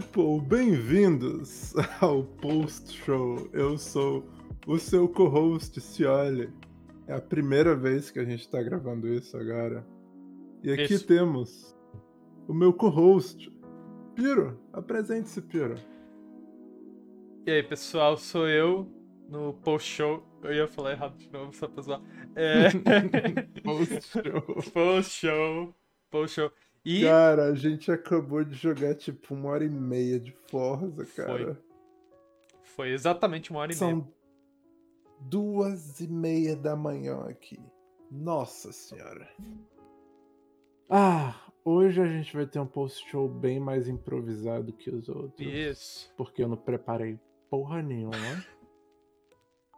people, bem-vindos ao Post Show. Eu sou o seu co-host, Cioli. É a primeira vez que a gente tá gravando isso agora. E aqui Isso. temos o meu co-host, Piro. Apresente-se, Piro. E aí, pessoal, sou eu no post-show. Eu ia falar errado de novo, só pra zoar. É... Post Show. post-show. Post-show. E Cara, a gente acabou de jogar tipo uma hora e meia de Forza, cara. foi exatamente uma hora e meia. São duas e meia da manhã aqui. Nossa senhora. Ah, hoje a gente vai ter um post-show bem mais improvisado que os outros. Isso. Porque eu não preparei porra nenhuma.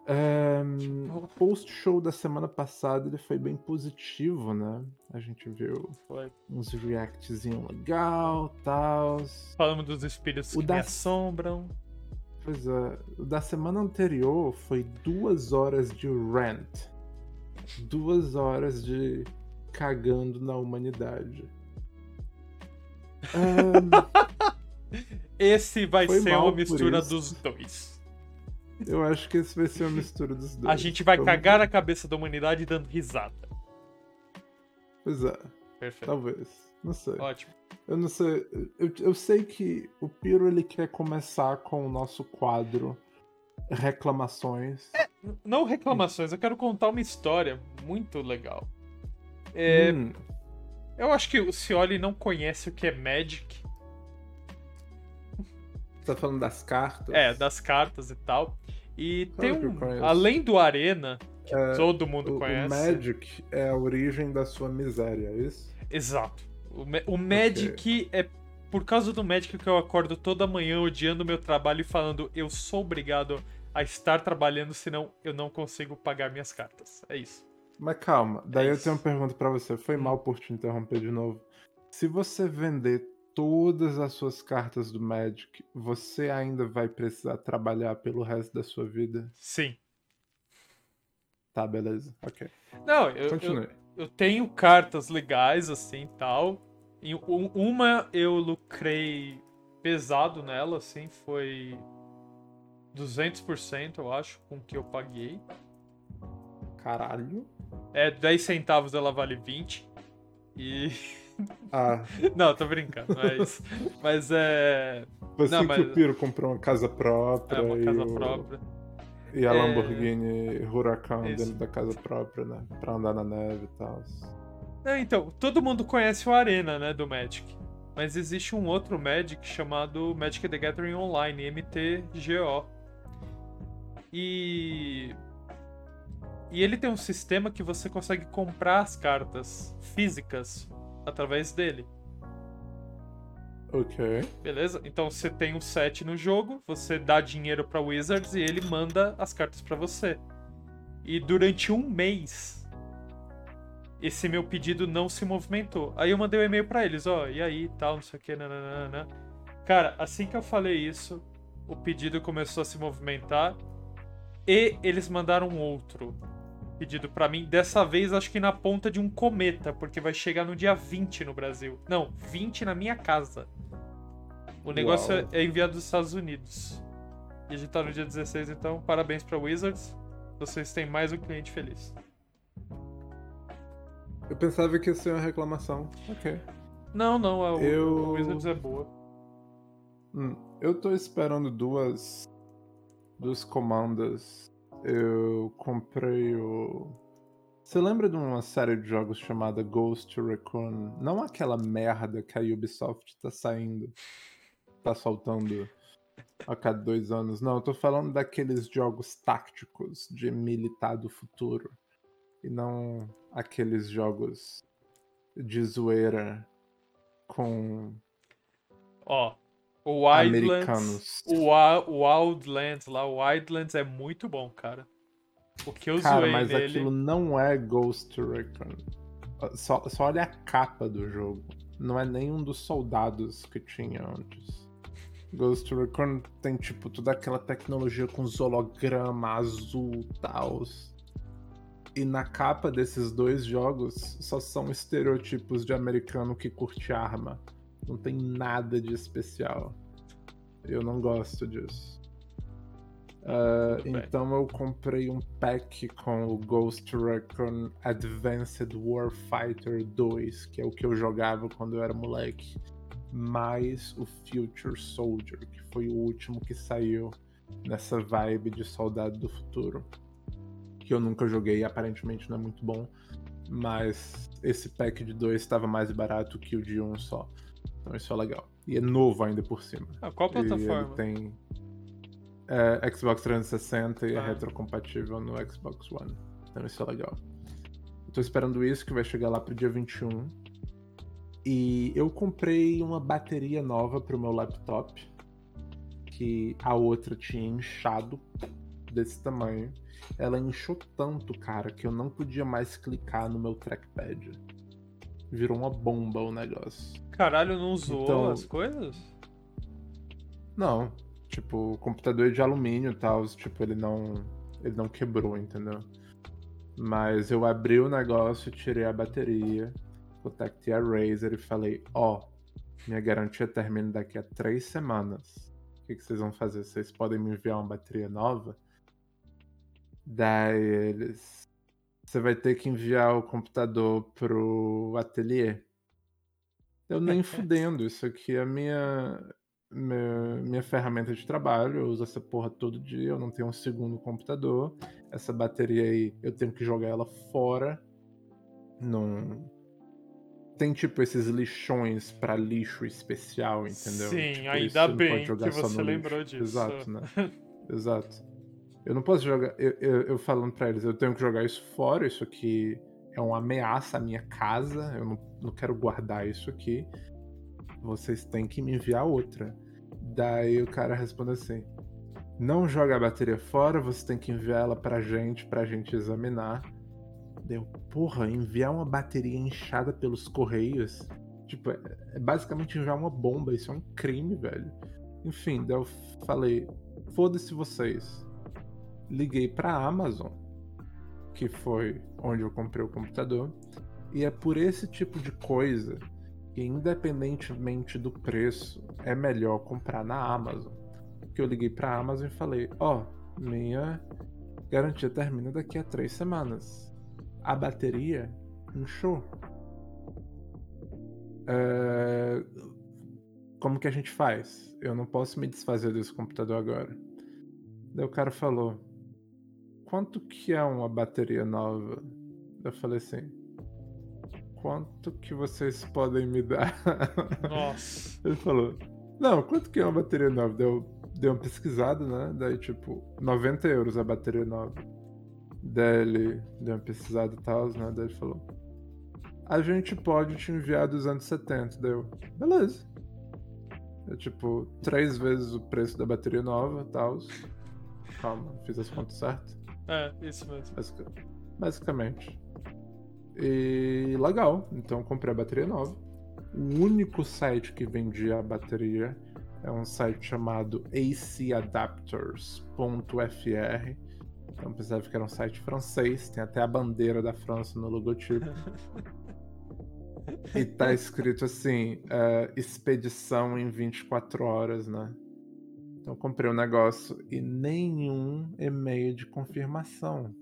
O post-show da semana passada ele foi bem positivo, né? A gente viu Foi. uns reactzinho legal, tal. Falamos dos espíritos O que da- me assombram. Pois é, o da semana anterior foi duas horas de rant. Duas horas de cagando na humanidade. Esse vai Foi ser uma mistura dos dois. Eu acho que esse vai ser uma mistura dos dois. A gente vai Vamos cagar ver. a cabeça da humanidade dando risada. Pois é, Perfeito. talvez. Não sei. Ótimo. Eu não sei. Eu, eu sei que o Piro ele quer começar com o nosso quadro Reclamações. Não reclamações, eu quero contar uma história muito legal. É, Hum, Eu acho que o Cioli não conhece o que é Magic. Tá falando das cartas? É, das cartas e tal. E tem um. Além do Arena, que É, todo mundo O, o conhece. Magic é a origem da sua miséria, é isso? Exato. O, o Magic é por causa do Magic que eu acordo toda manhã odiando o meu trabalho e falando eu sou obrigado a estar trabalhando, senão eu não consigo pagar minhas cartas. É isso. Mas calma, daí É eu tenho uma pergunta pra você. Foi Hum. mal por te interromper de novo. Se você vender todas as suas cartas do Magic, você ainda vai precisar trabalhar pelo resto da sua vida? Sim. Tá, beleza. Ok. Não, eu, eu, Continue. eu tenho cartas legais assim tal. E um- uma eu lucrei pesado nela, assim, foi 200%, eu acho, com o que eu paguei. Caralho. É, 10 centavos ela vale 20. E. Ah, Não, tô brincando, não é. Mas é. você Não, que mas- o Piro comprou uma casa própria É uma e, casa o- própria. e a É. Lamborghini Huracan Isso. dentro da casa própria, né? Pra andar na neve e tal. É, então, todo mundo conhece o Arena, né, do Magic. Mas existe um outro Magic chamado Magic the Gathering Online, MTGO. E. E ele tem um sistema que você consegue comprar as cartas físicas através dele. Ok. Beleza? Então você tem um set no jogo, você dá dinheiro pra Wizards e ele manda as cartas pra você. E durante um mês, esse meu pedido não se movimentou. Aí eu mandei um e-mail pra eles, ó, e aí, tal, não sei o que, nananana. Cara, assim que eu falei isso, o pedido começou a se movimentar e eles mandaram outro pedido pra mim. Dessa vez, acho que na ponta de um cometa, porque vai chegar no dia 20 no Brasil. Não, 20 na minha casa. O negócio Uau. é enviado dos Estados Unidos. E a gente tá no dia 16, então parabéns pra Wizards. Vocês têm mais um cliente feliz. Eu pensava que ia ser uma reclamação. Ok. Não, não, a, Eu- Wizards é boa. Hum, eu tô esperando duas duas comandas. Eu comprei o. Você lembra de uma série de jogos chamada Ghost Recon? Não aquela merda que a Ubisoft tá saindo, tá soltando a cada dois anos. Não, eu tô falando daqueles jogos táticos de militar do futuro. E não aqueles jogos de zoeira com Ó, o Wildlands. O, o Wildlands lá, o Wildlands é muito bom, cara. O que eu Cara, zoei mas nele. aquilo não é Ghost Recon. Só, só olha a capa do jogo. Não é nenhum dos soldados que tinha antes. Ghost Recon tem, tipo, toda aquela tecnologia com os holograma azul e tal. E na capa desses dois jogos só são estereotipos de americano que curte arma. Não tem nada de especial. Eu não gosto disso. Uh, então eu comprei um pack com o Ghost Recon Advanced Warfighter 2, que é o que eu jogava quando eu era moleque, mais o Future Soldier, que foi o último que saiu nessa vibe de Soldado do Futuro, que eu nunca joguei e aparentemente não é muito bom, mas esse pack de dois estava mais barato que o de um só. Então isso é legal. E é novo ainda por cima. Ah, qual plataforma? ele tem é, Xbox 360 e é ah. é retrocompatível no Xbox One. Então isso é legal. Estou esperando isso, que vai chegar lá pro dia 21. E eu comprei uma bateria nova pro meu laptop. Que a outra tinha inchado desse tamanho. Ela inchou tanto, cara, que eu não podia mais clicar no meu trackpad. Virou uma bomba o negócio. Caralho, não usou então... as coisas? Não, Tipo, o computador é de alumínio e tal, tipo, ele não. Ele não quebrou, entendeu? Mas eu abri o negócio, tirei a bateria, contactei a Razer e falei, ó, oh, minha garantia termina daqui a três semanas. O que, que vocês vão fazer? Vocês podem me enviar uma bateria nova? Daí eles. Você vai ter que enviar o computador pro ateliê. Eu nem fudendo, isso aqui é minha minha, minha ferramenta de trabalho, eu uso essa porra todo dia, eu não tenho um segundo computador. Essa bateria aí, eu tenho que jogar ela fora. Não. Tem tipo esses lixões para lixo especial, entendeu? Sim, tipo, ainda bem que você lembrou lixo. disso. Exato, né? Exato. Eu não posso jogar. Eu, eu, eu, falando pra eles, eu tenho que jogar isso fora, isso aqui é uma ameaça à minha casa, eu não, não quero guardar isso aqui. Vocês têm que me enviar outra. Daí o cara responde assim: Não joga a bateria fora, você tem que enviar ela pra gente, pra gente examinar. Deu, porra, enviar uma bateria inchada pelos correios. Tipo, é, é basicamente enviar uma bomba, isso é um crime, velho. Enfim, daí eu falei: foda-se vocês. Liguei pra Amazon, que foi onde eu comprei o computador. E é por esse tipo de coisa que, independentemente do preço, é melhor comprar na Amazon. Que eu liguei pra Amazon e falei: Ó, oh, minha garantia termina daqui a três semanas. A bateria inchou. É... Como que a gente faz? Eu não posso me desfazer desse computador agora. Daí o cara falou: Quanto que é uma bateria nova? Eu falei assim: quanto que vocês podem me dar? Nossa. Ele falou, não, quanto que é uma bateria nova? Deu, deu uma pesquisada, né? Daí, tipo, 90 euros a bateria nova. Daí ele deu uma pesquisada e tal, né? Daí ele falou, a gente pode te enviar 270. Daí eu, beleza. É tipo, três vezes o preço da bateria nova e tal. Calma, fiz as contas certas. É, isso mesmo. Basicamente. E legal, então comprei a bateria nova. O único site que vendia a bateria é um site chamado acadapters.fr. Então pensava que era um site francês, tem até a bandeira da França no logotipo. e tá escrito assim: uh, expedição em 24 horas, né? Então comprei o um negócio e nenhum e-mail de confirmação.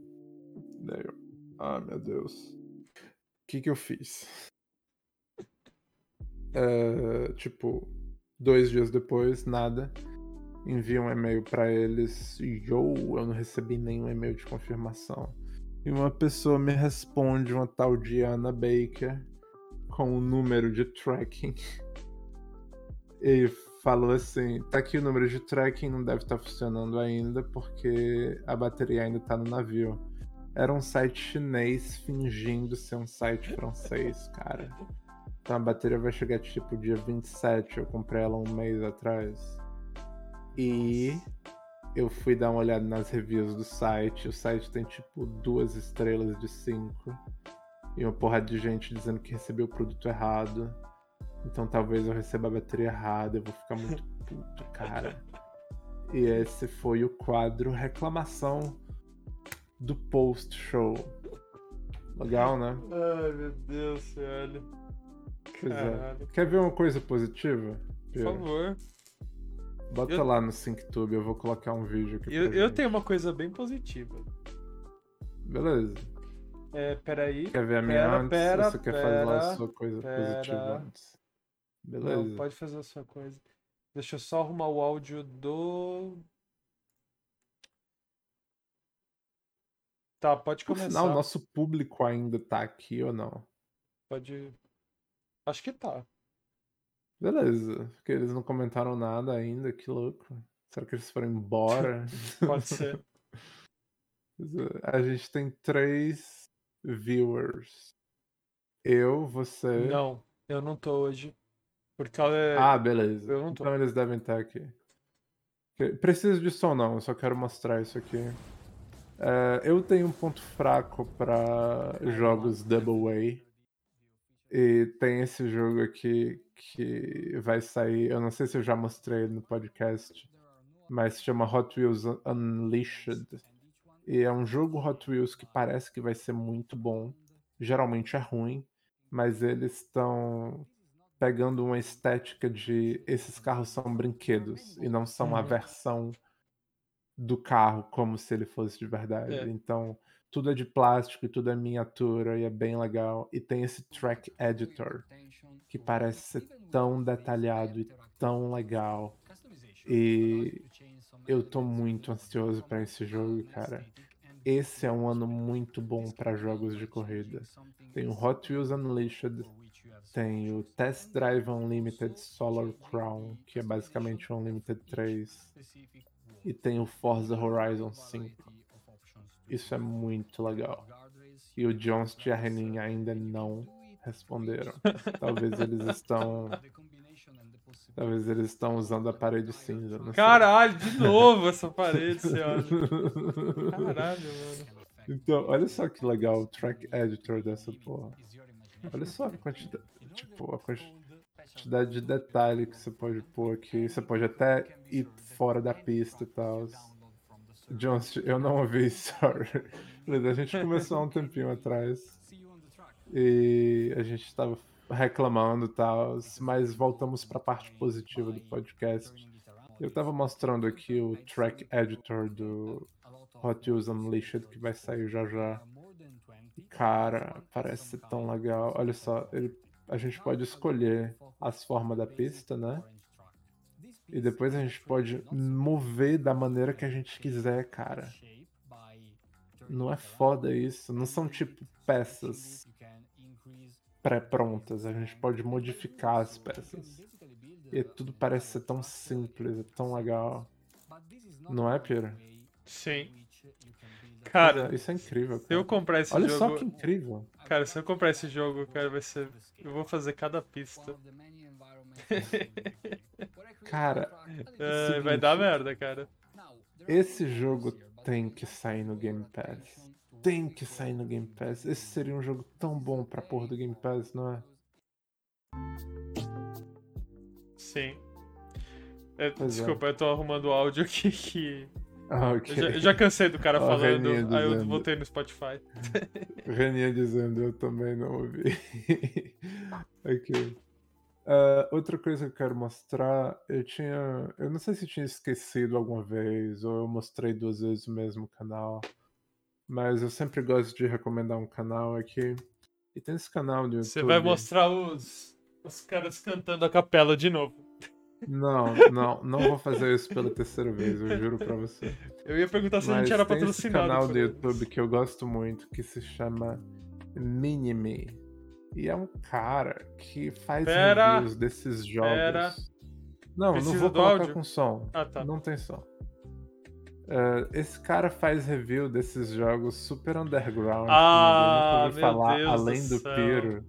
Daí eu, ah, meu Deus que, que eu fiz? É, tipo, dois dias depois, nada. Envio um e-mail para eles. Yo, eu não recebi nenhum e-mail de confirmação. E uma pessoa me responde, uma tal de Ana Baker, com o um número de tracking. E falou assim: tá aqui o número de tracking, não deve estar tá funcionando ainda, porque a bateria ainda tá no navio. Era um site chinês fingindo ser um site francês, cara. Então a bateria vai chegar tipo dia 27, eu comprei ela um mês atrás. E eu fui dar uma olhada nas reviews do site. O site tem tipo duas estrelas de cinco. E uma porrada de gente dizendo que recebeu o produto errado. Então talvez eu receba a bateria errada, eu vou ficar muito puto, cara. E esse foi o quadro reclamação do post-show. Legal, né? Ai, meu Deus, velho. Pois é. Quer ver uma coisa positiva? Por favor. Bota Eu- lá no SyncTube, eu vou colocar um vídeo aqui. Eu, eu tenho uma coisa bem positiva. Beleza. É, peraí. Quer ver a minha Pera, antes? pera, ou você quer fazer lá pera, a sua coisa pera. positiva antes? Beleza. Não, pode fazer a sua coisa. Deixa eu só arrumar o áudio do. Tá, pode começar. sinal, o nosso público ainda tá aqui ou não? Pode. Acho que tá. Beleza. Porque eles não comentaram nada ainda, que louco. Será que eles foram embora? Pode ser. A gente tem três viewers. Eu, você. Não, eu não tô hoje. Por causa. Ah, beleza. eu não tô. Então eles devem estar aqui. Preciso de som não, eu só quero mostrar isso aqui. É, eu tenho um ponto fraco para jogos Double A. E tem esse jogo aqui que vai sair. Eu não sei se eu já mostrei no podcast, mas se chama Hot Wheels Unleashed. E é um jogo Hot Wheels que parece que vai ser muito bom. Geralmente é ruim, mas eles estão pegando uma estética de esses carros são brinquedos e não são a Uhum. versão do carro como se ele fosse de verdade. É. Então, tudo é de plástico e tudo é miniatura e é bem legal. E tem esse track editor que parece ser tão detalhado e tão legal. E eu tô muito ansioso para esse jogo, cara. Esse é um ano muito bom para jogos de corrida. Tem o Hot Wheels Unleashed, tem o Test Drive Unlimited Solar Crown, que é basicamente o Unlimited 3, e tem o Forza Horizon 5. Isso é muito legal. E o Jones e a Renin ainda não responderam. Talvez eles estão. Talvez eles estão usando a parede cinza. Sei. Caralho, de novo essa parede, senhora. Caralho, mano. Então, olha só que legal o track editor dessa porra. Olha só a quantidade, tipo, a quantidade de detalhe que você pode pôr aqui. Você pode até ir fora da pista e tal. Jones, eu não ouvi, sorry. A gente começou há um tempinho atrás e a gente estava reclamando e tal, mas voltamos para a parte positiva do podcast. Eu tava mostrando aqui o track editor do Hot Wheels Unleashed que vai sair já já. Cara, parece ser tão legal. Olha só, ele- a gente pode escolher as formas da pista, né? E depois a gente pode mover da maneira que a gente quiser, cara. Não é foda isso? Não são tipo peças pré-prontas. A gente pode modificar as peças. E tudo parece ser tão simples, é tão legal. Não é, Pira? Sim. Cara, Isso é incrível. se eu Cara. comprar esse Olha jogo. só que incrível. Cara, se eu comprar esse jogo, cara, vai ser. Eu vou fazer cada pista. Cara, É, vai Seguinte. dar merda, cara. esse jogo tem que sair no Game Pass. Tem que sair no Game Pass. Esse seria um jogo tão bom pra porra do Game Pass, não é? Sim. É, é. desculpa, eu tô arrumando o áudio aqui que. Ah, Eu ok. já, eu já cansei do cara falando, aí eu voltei no Spotify. Rania dizendo, eu também não ouvi. ok. Ah, outra coisa que eu quero mostrar, eu tinha. Eu não sei se eu tinha esquecido alguma vez, ou eu mostrei duas vezes o mesmo canal. Mas eu sempre gosto de recomendar um canal aqui. E tem esse canal do YouTube. Você vai mostrar os, os caras cantando a capela de novo. Não, não, não vou fazer isso pela terceira vez, eu juro pra você. Eu ia perguntar se a Mas gente era tem esse patrocinado. canal do. YouTube que eu gosto muito, que se chama Minime. E é um cara que faz Pera, reviews desses jogos. pera. Não, Precisa não vou do colocar áudio? com som. Ah, tá. Não tem som. É, esse cara faz review desses jogos super underground. Ah, que ninguém nunca falar, Deus do além do, céu. Piro.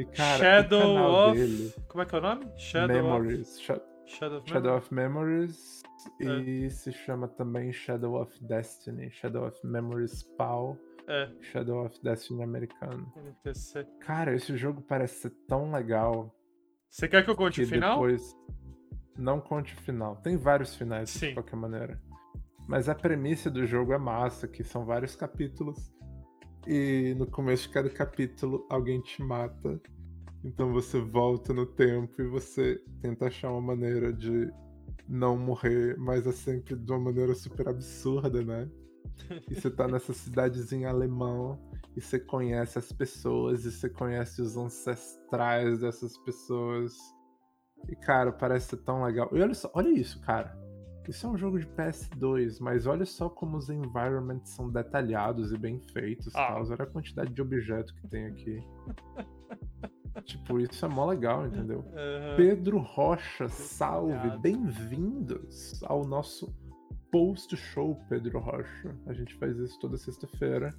E cara, Shadow of. dele, Como é que é o nome? Shadow Memories, of. Shadow of. Shadow of Memories É. e se chama também Shadow of Destiny, Shadow of Memories PAL, É, Shadow of Destiny americano. NPC. Cara, esse jogo parece ser tão legal Você quer que eu conte que o final? depois não conte o final. Tem vários finais Sim. de qualquer maneira. Mas a premissa do jogo é massa, que são vários capítulos e no começo de cada capítulo alguém te mata. Então você volta no tempo e você tenta achar uma maneira de não morrer, mas é sempre de uma maneira super absurda, né? E você tá nessa cidadezinha alemã e você conhece as pessoas e você conhece os ancestrais dessas pessoas. E, cara, parece ser tão legal. E olha só, olha isso, cara. Isso é um jogo de PS2, mas olha só como os environments são detalhados e bem feitos. Ah. Tal. Olha a quantidade de objeto que tem aqui. tipo, isso é mó legal, entendeu? Aham. Pedro Rocha, salve, bem-vindos ao nosso post-show, Pedro Rocha. A gente faz isso toda sexta-feira,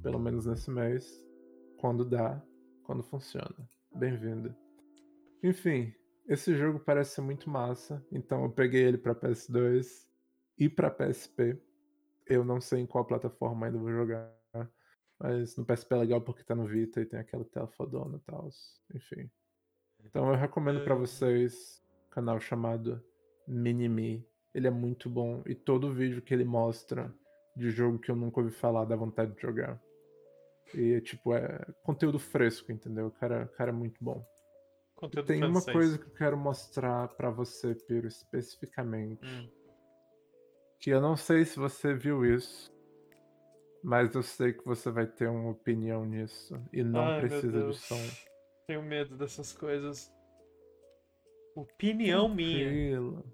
pelo menos nesse mês, quando dá, quando funciona. Bem-vindo. Enfim, esse jogo parece ser muito massa, então eu peguei ele pra PS2 e pra PSP. Eu não sei em qual plataforma ainda vou jogar, mas no PSP é legal porque tá no Vita e tem aquela tela fodona e tal. Enfim. Então eu recomendo pra É. vocês um canal chamado Minimi. Ele é muito bom e todo vídeo que ele mostra de jogo que eu nunca ouvi falar dá vontade de jogar. E tipo, é conteúdo fresco, entendeu? O cara, o cara é muito bom. Conteúdo tem uma francês. coisa que eu quero mostrar pra você, Piro, especificamente. Hum. Que eu não sei se você viu isso, mas eu sei que você vai ter uma opinião nisso. E não Ai, precisa de som. Tenho medo dessas coisas. Opinião minha. Tranquilo.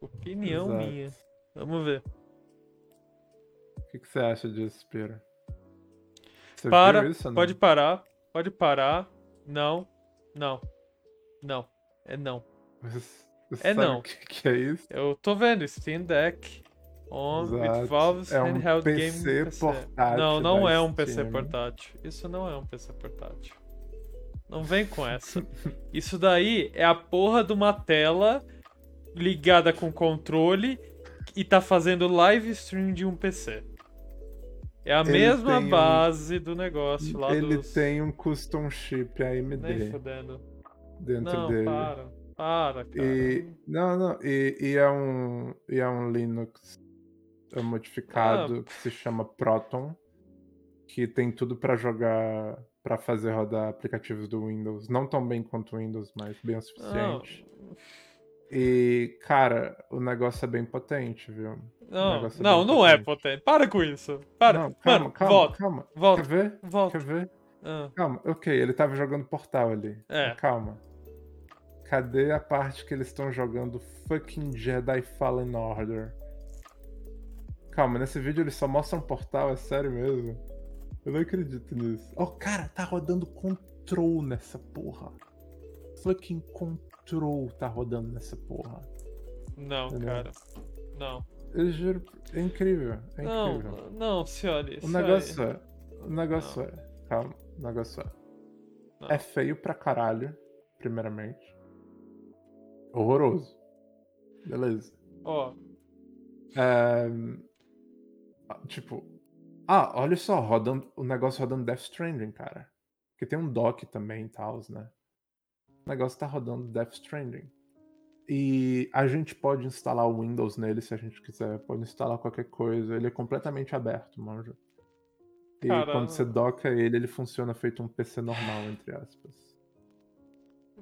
Opinião Exato. minha. Vamos ver. O que, que você acha disso, Piro? Você Para, isso pode parar. Pode parar. Não. Não. Não. É não. Você, É não. O que, que é isso? Eu tô vendo. Steam Deck. On with Exato. Valve's É um handheld PC game PC. portátil Não, não é um PC Steam. portátil. Isso não é um PC portátil. Não vem com essa. Isso daí é a porra de uma tela ligada com controle e tá fazendo live stream de um PC. É a Ele mesma tem um- base do negócio lá Ele dos... tem um custom chip AMD Nem fudendo. Dentro Não, dele. para. Para, cara. E não, não, e, e é um e é um Linux é modificado Ah. que se chama Proton, que tem tudo pra jogar pra fazer rodar aplicativos do Windows, não tão bem quanto o Windows, mas bem o suficiente. E cara, o negócio é bem potente, viu? Não, negócio é não, não é potente. potente. Para com isso. Para. Não, calma, Mano, calma, volta. calma. Volta. Quer ver? Volta. Quer ver? Ah, Calma, ok, ele tava jogando Portal ali. É. Calma. Cadê a parte que eles estão jogando fucking Jedi Fallen Order? Calma, nesse vídeo eles só mostram Portal, é sério mesmo? Eu não acredito nisso. Oh, cara, tá rodando Control nessa porra. Fucking Control tá rodando nessa porra. não, Entendeu? cara. Não. Eu juro, é incrível, é incrível. Não, não, senhora. O negócio é. O negócio é. Calma, o negócio é. Não. É feio pra caralho, primeiramente. Horroroso. Beleza. Ó, É, Tipo. Ah, olha só, rodando, o negócio rodando Death Stranding, cara. Que tem um dock também e tal, né? O negócio tá rodando Death Stranding. E a gente pode instalar o Windows nele se a gente quiser. Pode instalar qualquer coisa. Ele é completamente aberto, manja. E Cara, quando você doca ele, ele funciona feito um PC normal, entre aspas.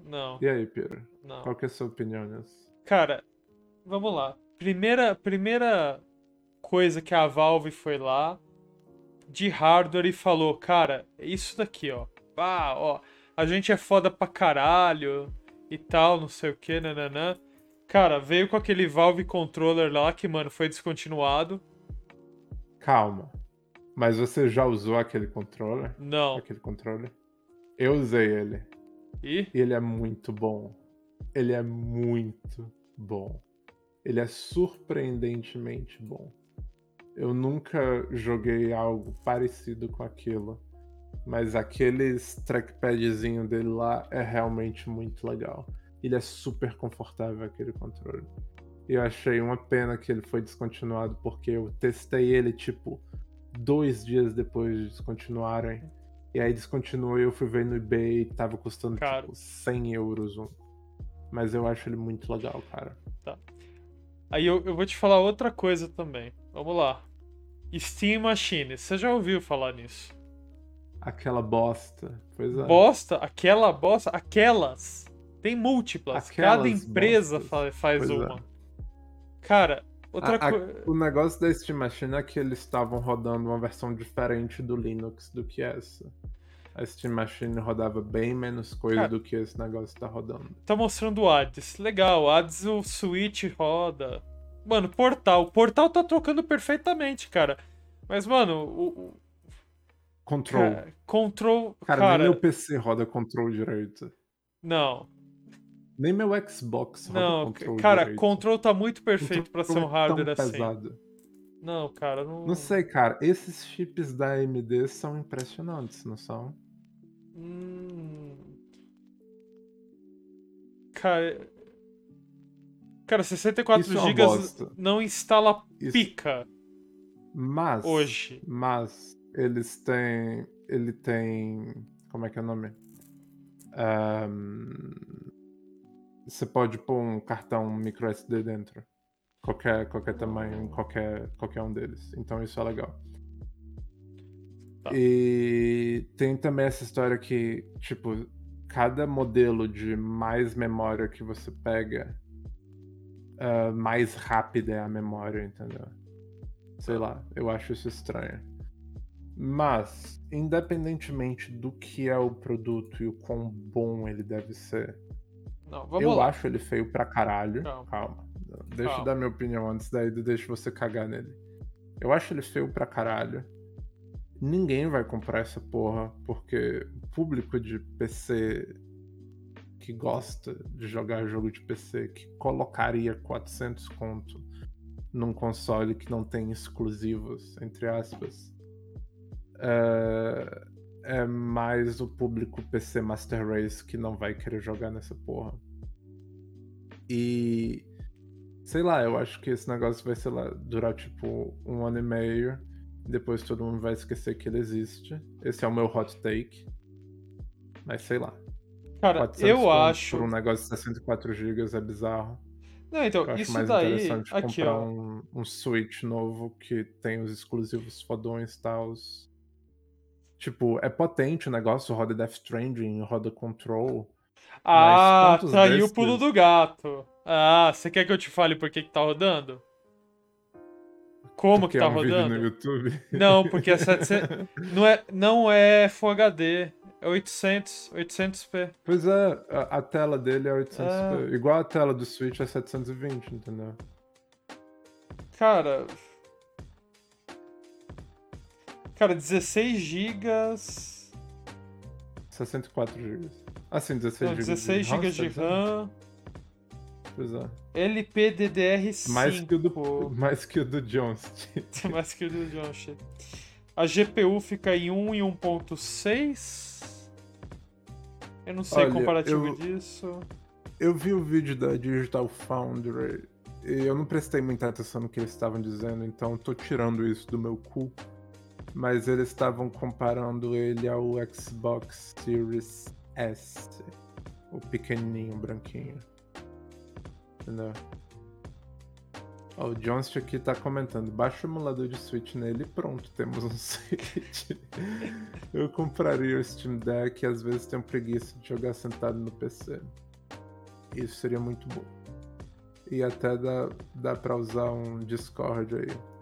Não, E aí, Pedro? não. Qual que é a sua opinião nisso? Cara, vamos lá. Primeira, primeira coisa que a Valve foi lá de hardware e falou, cara, isso daqui, ó. Ah, ó, a gente é foda pra caralho e tal, não sei o que, nananã. Cara, veio com aquele Valve Controller lá que, mano, foi descontinuado. Calma. Mas você já usou aquele controller? Não. Aquele controller? Eu usei ele. E? Ele é muito bom. Ele é muito bom. Ele é surpreendentemente bom. Eu nunca joguei algo parecido com aquilo. Mas aqueles trackpadzinho dele lá é realmente muito legal. Ele é super confortável aquele controle. E eu achei uma pena que ele foi descontinuado porque eu testei ele tipo dois dias depois de descontinuarem. E aí descontinuou e eu fui ver no eBay e tava custando Caro. tipo 100 euros um. Mas eu acho ele muito legal, cara. Aí eu, eu vou te falar outra coisa também. Vamos lá. Steam Machine, você já ouviu falar nisso? Aquela bosta. Pois é. Bosta, aquela bosta, aquelas. Tem múltiplas. Cada Aquelas empresa bostas. fa- faz Pois é. uma. Cara, outra A- a- coisa. o negócio da Steam Machine é que eles estavam rodando uma versão diferente do Linux do que essa. A Steam Machine rodava bem menos coisa Cara- do que esse negócio tá rodando. Tá mostrando o Hades. Legal, o Hades o Switch roda. Mano, Portal. O Portal tá trocando perfeitamente, cara. Mas, mano, o. Control. ca- Control. Cara, Cara, nem meu PC roda Control direito. não. Nem meu Xbox Não, Control cara, direito. Control tá muito perfeito pra ser Control um é hardware tão assim. pesado. Não, cara, não. Não sei, cara. Esses chips da AMD são impressionantes, não são? Hum... Cara. Cara, 64 Isso é GB bosta. não instala Isso- pica Mas. hoje. Mas eles têm. Ele tem. Como é que é o nome? Ahn, Você pode pôr um cartão micro SD dentro. Qualquer, qualquer tamanho, qualquer, qualquer um deles. Então isso é legal. Tá. E tem também essa história que, tipo, cada modelo de mais memória que você pega, ah, mais rápida é a memória, entendeu? Sei lá, eu acho isso estranho. Mas, independentemente do que é o produto e o quão bom ele deve ser, Não, vamos eu lá. acho ele feio pra caralho. Calma. Calma. Deixa Calma. eu dar minha opinião antes, daí deixa você cagar nele. Eu acho ele feio pra caralho. Ninguém vai comprar essa porra, porque o público de PC que gosta de jogar jogo de PC, que colocaria 400 conto num console que não tem exclusivos, entre aspas, é, é mais o público PC Master Race que não vai querer jogar nessa porra. E sei lá, eu acho que esse negócio vai, sei lá, durar tipo um ano e meio. Depois todo mundo vai esquecer que ele existe. Esse é o meu hot take. Mas sei lá. Cara, 400 eu acho. Por um negócio de 64 GB é bizarro. Não, então, Eu isso mais daí. interessante Aqui, comprar ó. um, um Switch novo que tem os exclusivos fodões e tal. Tipo, é potente o negócio, roda Death Stranding, roda Control. Ah, quantos tá aí o pulo do gato. Ah, você quer que eu te fale por que, que tá rodando? Como porque que tá é um rodando? no YouTube. Não, porque é 700. não, é, não é Full HD, é 800, 800p. Pois é, a, a tela dele é 800p. É. Igual a tela do Switch é 720, entendeu? Cara. Cara, 16 gigas. 64 GB. Ah, sim, 16 Não, GB. 16 GB de RAM. Pois é. LPDDR5. Mais que o do, mais que o do Jones. Mais que o do John Shea. A GPU fica em 1 e 1.6. Eu não sei Olha, comparativo eu- disso. Eu vi o vídeo da Digital Foundry e eu não prestei muita atenção no que eles estavam dizendo, então tô tirando isso do meu cu. Mas eles estavam comparando ele ao Xbox Series S, o pequenininho, branquinho. Entendeu? Ó, o Johnst aqui tá comentando, baixa o emulador de Switch nele e pronto, temos um Switch. eu compraria o Steam Deck e às vezes tenho preguiça de jogar sentado no PC. Isso seria muito bom. E até dá, dá pra usar um Discord aí.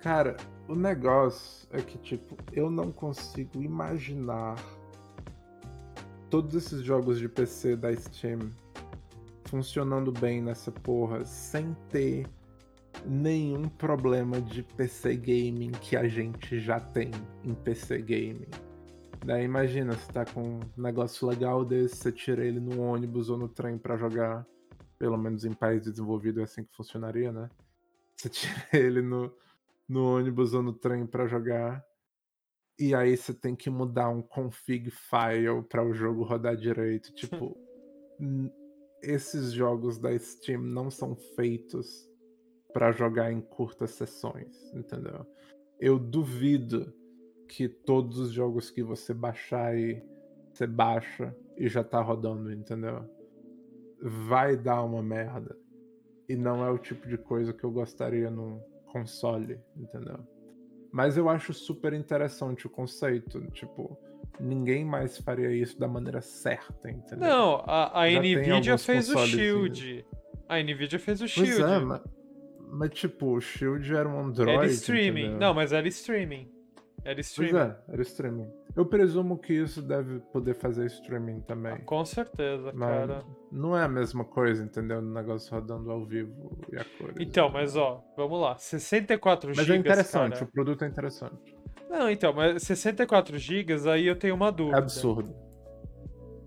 Cara, o negócio é que, tipo, eu não consigo imaginar todos esses jogos de PC da Steam funcionando bem nessa porra sem ter nenhum problema de PC gaming que a gente já tem em PC gaming. Daí imagina, você tá com um negócio legal desse, você tira ele no ônibus ou no trem pra jogar. Pelo menos em país desenvolvido é assim que funcionaria, né? Você tira ele no, no ônibus ou no trem pra jogar. E aí você tem que mudar um config file para o jogo rodar direito. Tipo, esses jogos da Steam não são feitos para jogar em curtas sessões, entendeu? Eu duvido que todos os jogos que você baixar aí, você baixa e já tá rodando, entendeu? Vai dar uma merda. E não é o tipo de coisa que eu gostaria num console, entendeu? Mas eu acho super interessante o conceito. Tipo, ninguém mais faria isso da maneira certa, entendeu? Não, a, a Nvidia fez o. Shield. A Nvidia fez o Pois Shield. é, mas, Mas tipo, o Shield era um Android. Era streaming. entendeu? Não, mas era streaming. Era Pois streaming. é, era streaming. Eu presumo que isso deve poder fazer streaming também. Com certeza, Mas cara. não é a mesma coisa, entendeu? O negócio rodando ao vivo e a cores. Então, mas ó, vamos lá. 64 Mas GB. é interessante, Cara. o produto é interessante. Não, então, mas 64 GB, aí eu tenho uma É dúvida. absurdo.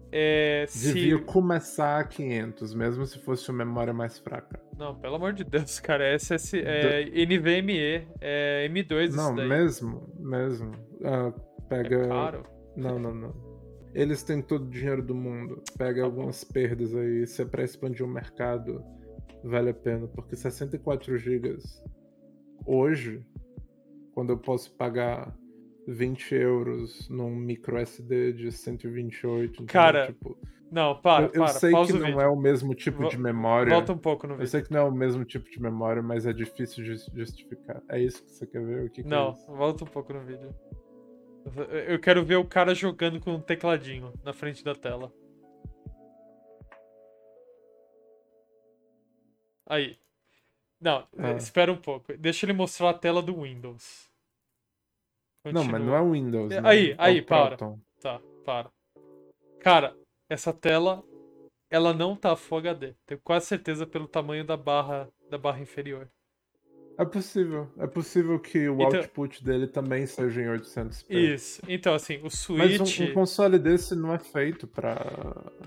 É, se... Devia começar a 500, mesmo se fosse uma memória mais fraca. Não, pelo amor de Deus, cara. É, SS... é NVMe. É M2 isso Não, mesmo, mesmo. Ah, pega. É caro. Não, não, não. Eles têm todo o dinheiro do mundo. Pega Tá algumas perdas aí. Se é pra expandir o mercado, vale a pena. Porque 64 GB hoje, quando eu posso pagar 20 euros num micro SD de 128, entendeu? Cara, tipo, Não, para, eu, eu para. sei que não vídeo. é o mesmo tipo de memória. Volta um pouco no Eu vídeo. sei que não é o mesmo tipo de memória, mas é difícil de justificar. É isso que você quer ver? O que que é Não, volta um pouco no vídeo. Eu quero ver o cara jogando com um tecladinho na frente da tela. Aí. Não, Ah. espera um pouco. Deixa ele mostrar a tela do Windows. Não, mas Continua. não é Windows. É, né? aí, É aí, para. Proton. Tá, para. Cara, essa tela, ela não tá Full HD. Tenho quase certeza pelo tamanho da barra, da barra inferior. É possível. É possível que o Então- output dele também seja em 800p. Isso. Então, assim, o Mas Switch... um, um console desse não é feito pra.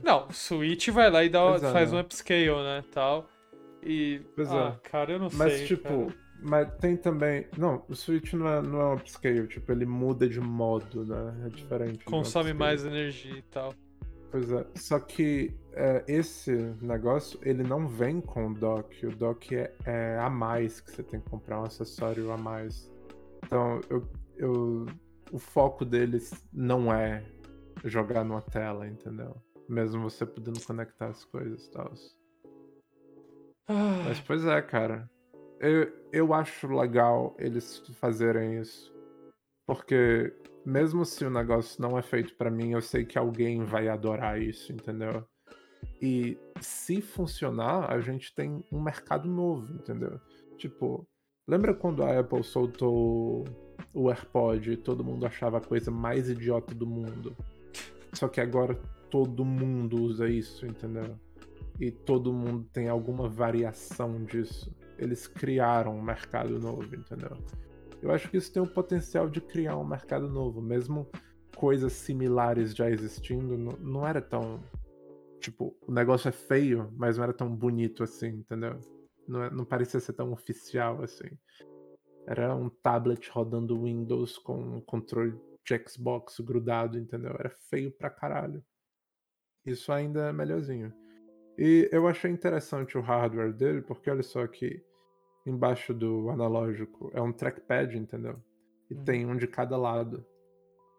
Não, o Switch vai lá e dá, é, faz né? um upscale, né, tal. E... Pois ah, é. cara, eu não Mas, sei, tipo, cara. mas tem também. Não, o Switch não é, não é um upscale, tipo, ele muda de modo, né? É diferente. um Consome upscale. mais energia e tal. Pois é. Só que é, esse negócio, ele não vem com o dock. O dock é, é a mais que você tem que comprar, um acessório a mais. Então, eu, eu, o foco deles não é jogar numa tela, entendeu? Mesmo você podendo conectar as coisas e tal. Mas, pois é, cara. Eu, eu acho legal eles fazerem isso. Porque, mesmo se o negócio não é feito pra mim, eu sei que alguém vai adorar isso, entendeu? E se funcionar, a gente tem um mercado novo, entendeu? Tipo, lembra quando a Apple soltou o AirPod e todo mundo achava a coisa mais idiota do mundo? Só que agora todo mundo usa isso, entendeu? E todo mundo tem alguma variação disso. Eles criaram um mercado novo, entendeu? Eu acho que isso tem o potencial de criar um mercado novo, mesmo coisas similares já existindo, não, não era tão. Tipo, o negócio é feio, mas não era tão bonito assim, entendeu? Não, é- não parecia ser tão oficial assim. Era um tablet rodando Windows com um controle de Xbox grudado, entendeu? Era feio pra caralho. Isso ainda é melhorzinho. E eu achei interessante o hardware dele, porque olha só que embaixo do analógico é um trackpad, entendeu? E Uhum. tem um de cada lado.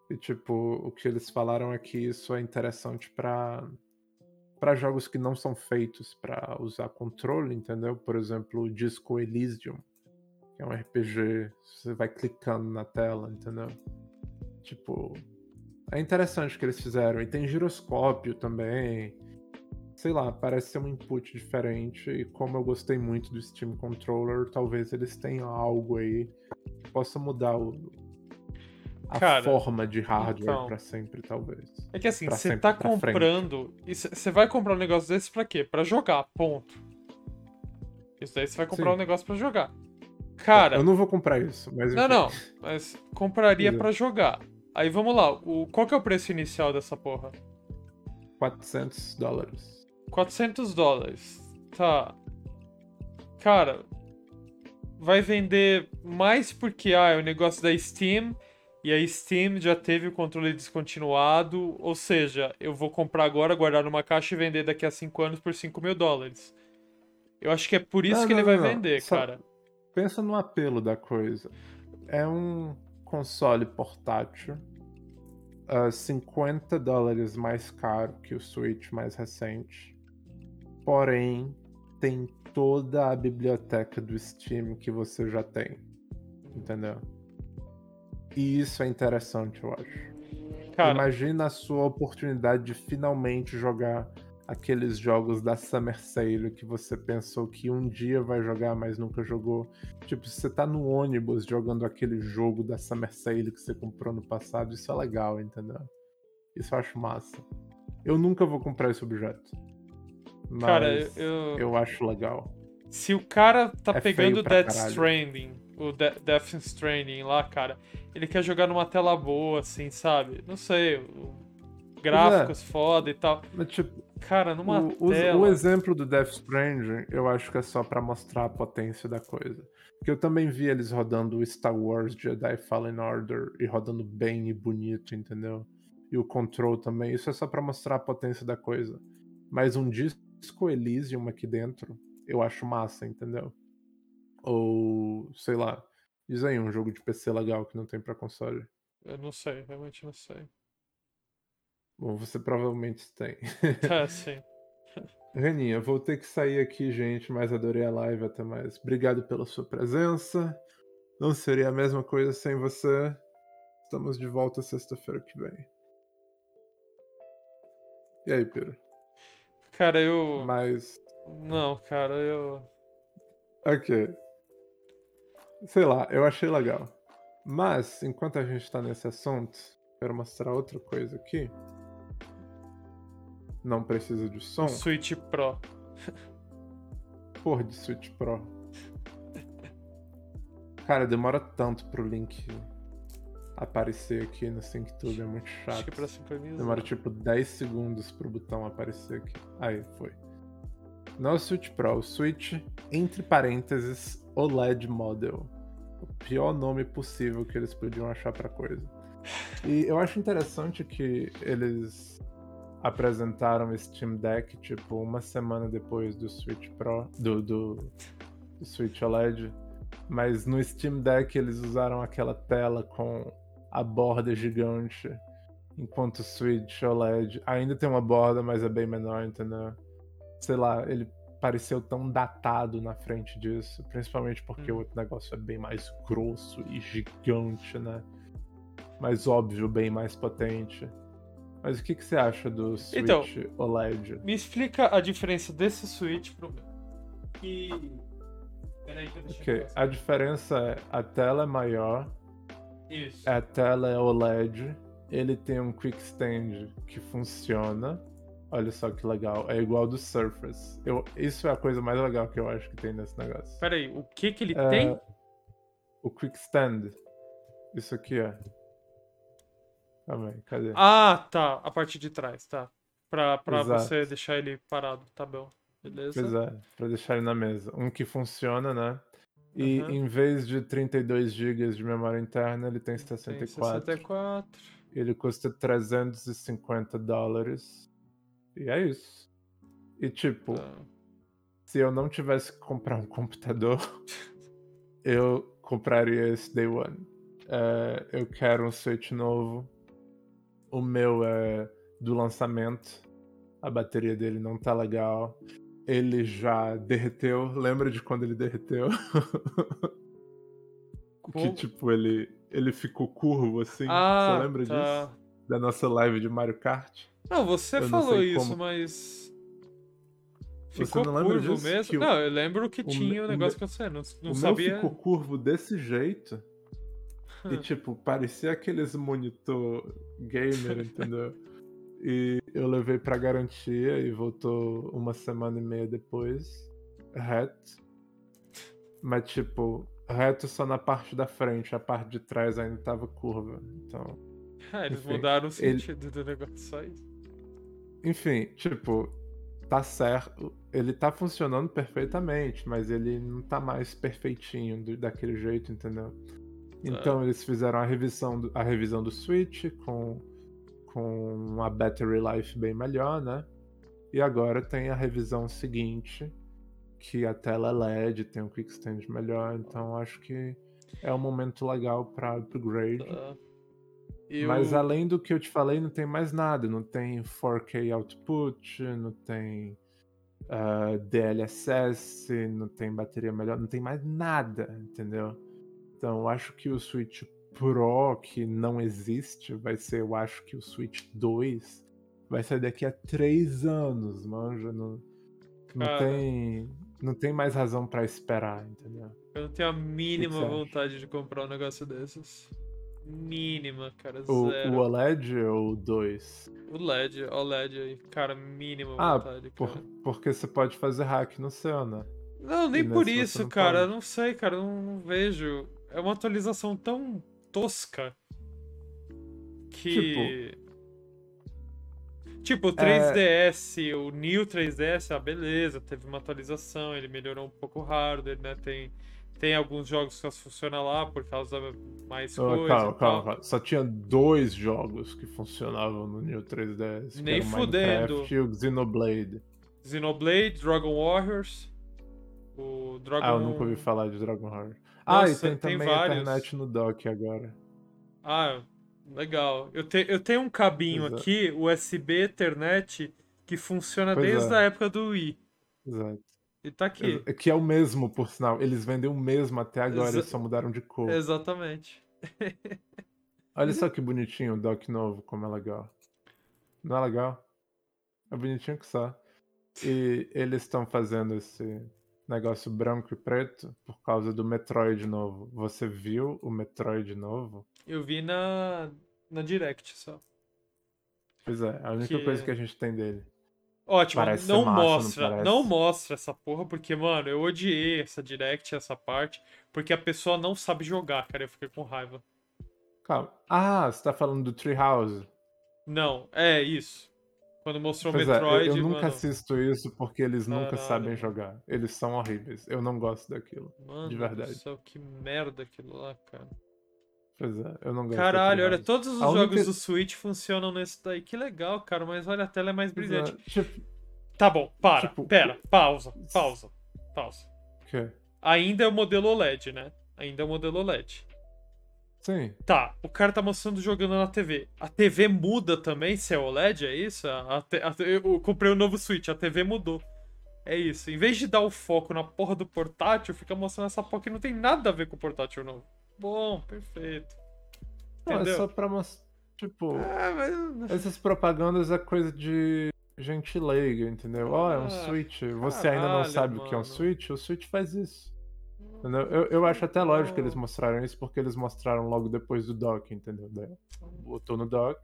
E tipo, o que eles falaram é que isso é interessante pra para jogos que não são feitos pra usar controle, entendeu? Por exemplo, o Disco Elysium, que é um RPG, você vai clicando na tela, entendeu? Tipo, é interessante o que eles fizeram. E tem giroscópio também. Sei lá, parece ser um input diferente. E como eu gostei muito do Steam Controller, talvez eles tenham algo aí que possa mudar o, a Cara, forma de hardware então. pra sempre, talvez. É que assim, você tá comprando. Você vai comprar um negócio desse pra quê? Pra jogar, ponto. Isso daí você vai comprar Sim. um negócio pra jogar. Cara, Eu não vou comprar isso, mas. não, não, mas compraria pra jogar. Aí vamos lá, o, qual que é o preço inicial dessa porra? 400 dólares. 400 dólares. Tá. Cara, vai vender mais porque ah, é o negócio da Steam e a Steam já teve o controle descontinuado, ou seja, eu vou comprar agora, guardar numa caixa e vender daqui a 5 anos por 5 mil dólares. Eu acho que é por isso Não, que ele não, vai não, vender, Só- cara. Pensa no apelo da coisa. É um console portátil. ah, 50 dólares mais caro que o Switch mais recente. Porém, tem toda a biblioteca do Steam que você já tem. Entendeu? E isso é interessante, eu acho. Cara, Imagina a sua oportunidade de finalmente jogar aqueles jogos da Summer Sale que você pensou que um dia vai jogar, mas nunca jogou. Tipo, se você tá no ônibus jogando aquele jogo da Summer Sale que você comprou no passado, isso é legal, entendeu? Isso eu acho massa. Eu nunca vou comprar esse objeto. Mas Cara, eu- eu acho legal. Se o cara tá É pegando caralho. Stranding, o De Death Stranding lá, cara, ele quer jogar numa tela boa, assim, sabe? Não sei, gráficos foda e tal. Mas, tipo, Cara, numa o, tela. o exemplo do Death Stranding, eu acho que é só pra mostrar a potência da coisa. Porque eu também vi eles rodando o Star Wars Jedi Fallen Order e rodando bem e bonito, entendeu? E o Control também. Isso é só pra mostrar a potência da coisa. Mas um disco Elysium aqui dentro, eu acho massa, entendeu? Ou, sei lá, diz aí um jogo de PC legal que não tem pra console. Eu não sei, realmente não sei. Bom, você provavelmente tem. É, sim. Reninha, vou ter que sair aqui, gente, mas adorei a live até mais. Obrigado pela sua presença. Não seria a mesma coisa sem você. Estamos de volta sexta-feira que vem. E aí, Pedro? Cara, eu. Mas, Não, cara, eu. ok. Sei lá, eu achei legal. Mas, enquanto a gente tá nesse assunto, quero mostrar outra coisa aqui. Não precisa de som. Switch Pro. Porra de Switch Pro. Cara, demora tanto pro link aparecer aqui no SyncTube, é muito chato. Acho que pra sincronizar. Demora tipo 10 segundos pro botão aparecer aqui. Aí, foi. Não o Switch Pro, o Switch, entre parênteses, OLED Model. O pior nome possível que eles podiam achar pra coisa. E eu acho interessante que eles apresentaram esse Steam Deck, tipo, uma semana depois do Switch Pro, do, do, do Switch OLED. Mas no Steam Deck eles usaram aquela tela com a borda gigante Enquanto o Switch OLED ainda tem uma borda, mas é bem menor, entendeu? Sei lá, ele pareceu tão datado na frente disso, principalmente porque Hum. o outro negócio é bem mais grosso e gigante, né? Mais óbvio, bem mais potente. Mas o que, que você acha do Switch Então, OLED? Me explica a diferença desse Switch pro meu. Que. Peraí que eu deixei Ok, a diferença é a tela é maior, Isso. a tela é OLED, ele tem um Quick Stand que funciona. Olha só que legal, é igual do Surface. Eu, isso é a coisa mais legal que eu acho que tem nesse negócio. Peraí, o que que ele É, tem? O Quick Stand. Isso aqui, ó. Calma aí, cadê? Ah, tá. A parte de trás, tá. Pra, pra Exato. você deixar ele parado, tá bom. Beleza. Pois é, pra deixar ele na mesa. Um que funciona, né? E Aham. em vez de 32 GB de memória interna, ele tem Tem 64. 64. Ele custa 350 dólares. E é isso. E tipo, Tá. se eu não tivesse que comprar um computador, eu compraria esse Day One. É, eu quero um Switch novo. O meu é do lançamento. A bateria dele não tá legal. Ele já derreteu. Lembra de quando ele derreteu? que tipo, ele, ele ficou curvo assim. Ah, Você lembra tá. disso? Da nossa live de Mario Kart? Não, você Eu não falou sei isso, como- mas. Você Ficou não lembra curvo disso? mesmo? Que Não, eu lembro que o tinha o negócio me- que você não, não o sabia. meu ficou curvo desse jeito. E tipo, parecia aqueles monitor gamer, entendeu? E eu levei pra garantia e voltou uma semana e meia depois, reto. Mas tipo, reto só na parte da frente, a parte de trás ainda tava curva. Então, Ah, eles enfim, mudaram o ele- sentido do negócio, só isso. enfim, tipo, tá certo. Ele tá funcionando perfeitamente, mas ele não tá mais perfeitinho do- daquele jeito, entendeu? Então eles fizeram a revisão do, a revisão do Switch com, com uma battery life bem melhor, né? E agora tem a revisão seguinte, que a tela é LED, tem um quick stand melhor, então acho que é um momento legal para upgrade. Tá. E Mas além do que eu te falei, não tem mais nada. Não tem 4K output, não tem ah, DLSS, não tem bateria melhor, não tem mais nada, entendeu? Então eu acho que o Switch Pro, que não existe, vai ser, eu acho que o Switch 2, Vai sair daqui a três anos, manja. Não, não Cara. tem. Não tem mais razão pra esperar, entendeu? Eu não tenho a mínima vontade de comprar um negócio desses. Mínima, cara, O, zero. o OLED ou o 2? O LED, OLED aí, cara, mínima Ah, vontade, por- cara. porque você pode fazer hack no seu, né? Não, nem por isso, não cara. pode. Não sei, cara. Não, não vejo. É uma atualização tão tosca que. Tipo, o É. 3DS, o New 3DS, ah, beleza, teve uma atualização, ele melhorou um pouco o hardware, né? Tem, tem alguns jogos que só funcionam lá por causa mais Oh, coisa. calma, e calma, calma. Só tinha dois jogos que funcionavam no New 3DS. que Nem fudendo. E o Xenoblade. Xenoblade, Dragon Warriors. O Dragon. Ah, eu nunca ouvi falar de Dragon Heart. Ah, e Nossa, tem tem também vários. internet no dock agora. Ah, legal. Eu, te, eu tenho um cabinho Exato. aqui, USB Ethernet, que funciona Pois desde é. a época do Wii. Exato. E tá aqui. Que é o mesmo, por sinal. Eles vendem o mesmo até agora, Exa- eles só mudaram de cor. Exatamente. Olha só que bonitinho o dock novo, como é legal. Não é legal? É bonitinho que só. E eles estão fazendo esse negócio branco e preto por causa do Metroid novo. Você viu o Metroid novo? Eu vi na, na Direct só. Pois é, a única Que- coisa que a gente tem dele. Ótimo, Parece não massa, não mostra, parece? não, mostra essa porra, porque, mano, eu odiei essa Direct, essa parte, porque a pessoa não sabe jogar, cara, eu fiquei com raiva. Calma. Ah, você tá falando do Treehouse. Não, é isso. Quando mostrou o Pois é, eu- Metroid, eu, nunca mano, assisto isso porque eles nunca Caralho. sabem jogar. Eles são horríveis. Eu não gosto daquilo. mano de verdade. céu, que merda aquilo lá, cara. Pois é, eu não Caralho, olha, todos os A jogos única- do Switch funcionam nesse daí. Que legal, cara, mas olha, a tela é mais Pois brilhante. é, tipo, Tá bom, para, Tipo, pera, pausa, pausa, pausa. o quê? Ainda é o modelo OLED, né? Ainda é o modelo OLED. Sim. Tá, o cara tá mostrando jogando na TV. A TV muda também se é OLED, é isso? A, a eu comprei um novo Switch, a TV mudou. É isso. Em vez de dar o foco na porra do portátil, fica mostrando essa porra que não tem nada a ver com o portátil novo. Bom, perfeito. Não, é Entendeu? só pra mostrar. Tipo, Ah, mas... essas propagandas é coisa de gente leiga, entendeu? Ó, é um Ah, Switch. Você ainda não caralho, sabe o que é um mano. Switch? O Switch faz isso. Entendeu? Eu, eu acho até lógico que eles mostraram isso porque eles mostraram logo depois do dock, entendeu? Daí botou no dock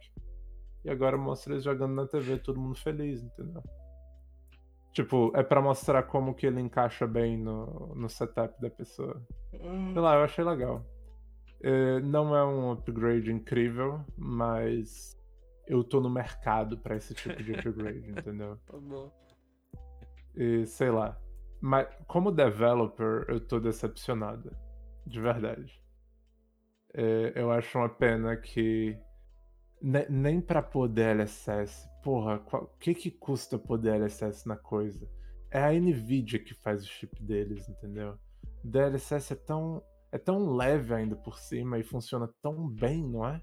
e agora mostra eles jogando na TV, todo mundo feliz, entendeu? Tipo, é pra mostrar como que ele encaixa bem no, no setup da pessoa. Sei lá, eu achei legal. É, não é um upgrade incrível, mas eu tô no mercado pra esse tipo de upgrade, entendeu? Tá bom. E sei lá. Mas como developer, eu tô decepcionado. De verdade. É, eu acho uma pena que ne- nem pra pôr DLSS. Porra, o que que custa pôr DLSS na coisa? É a Nvidia que faz o chip deles, entendeu? DLSS é tão é tão leve ainda por cima e funciona tão bem, não é?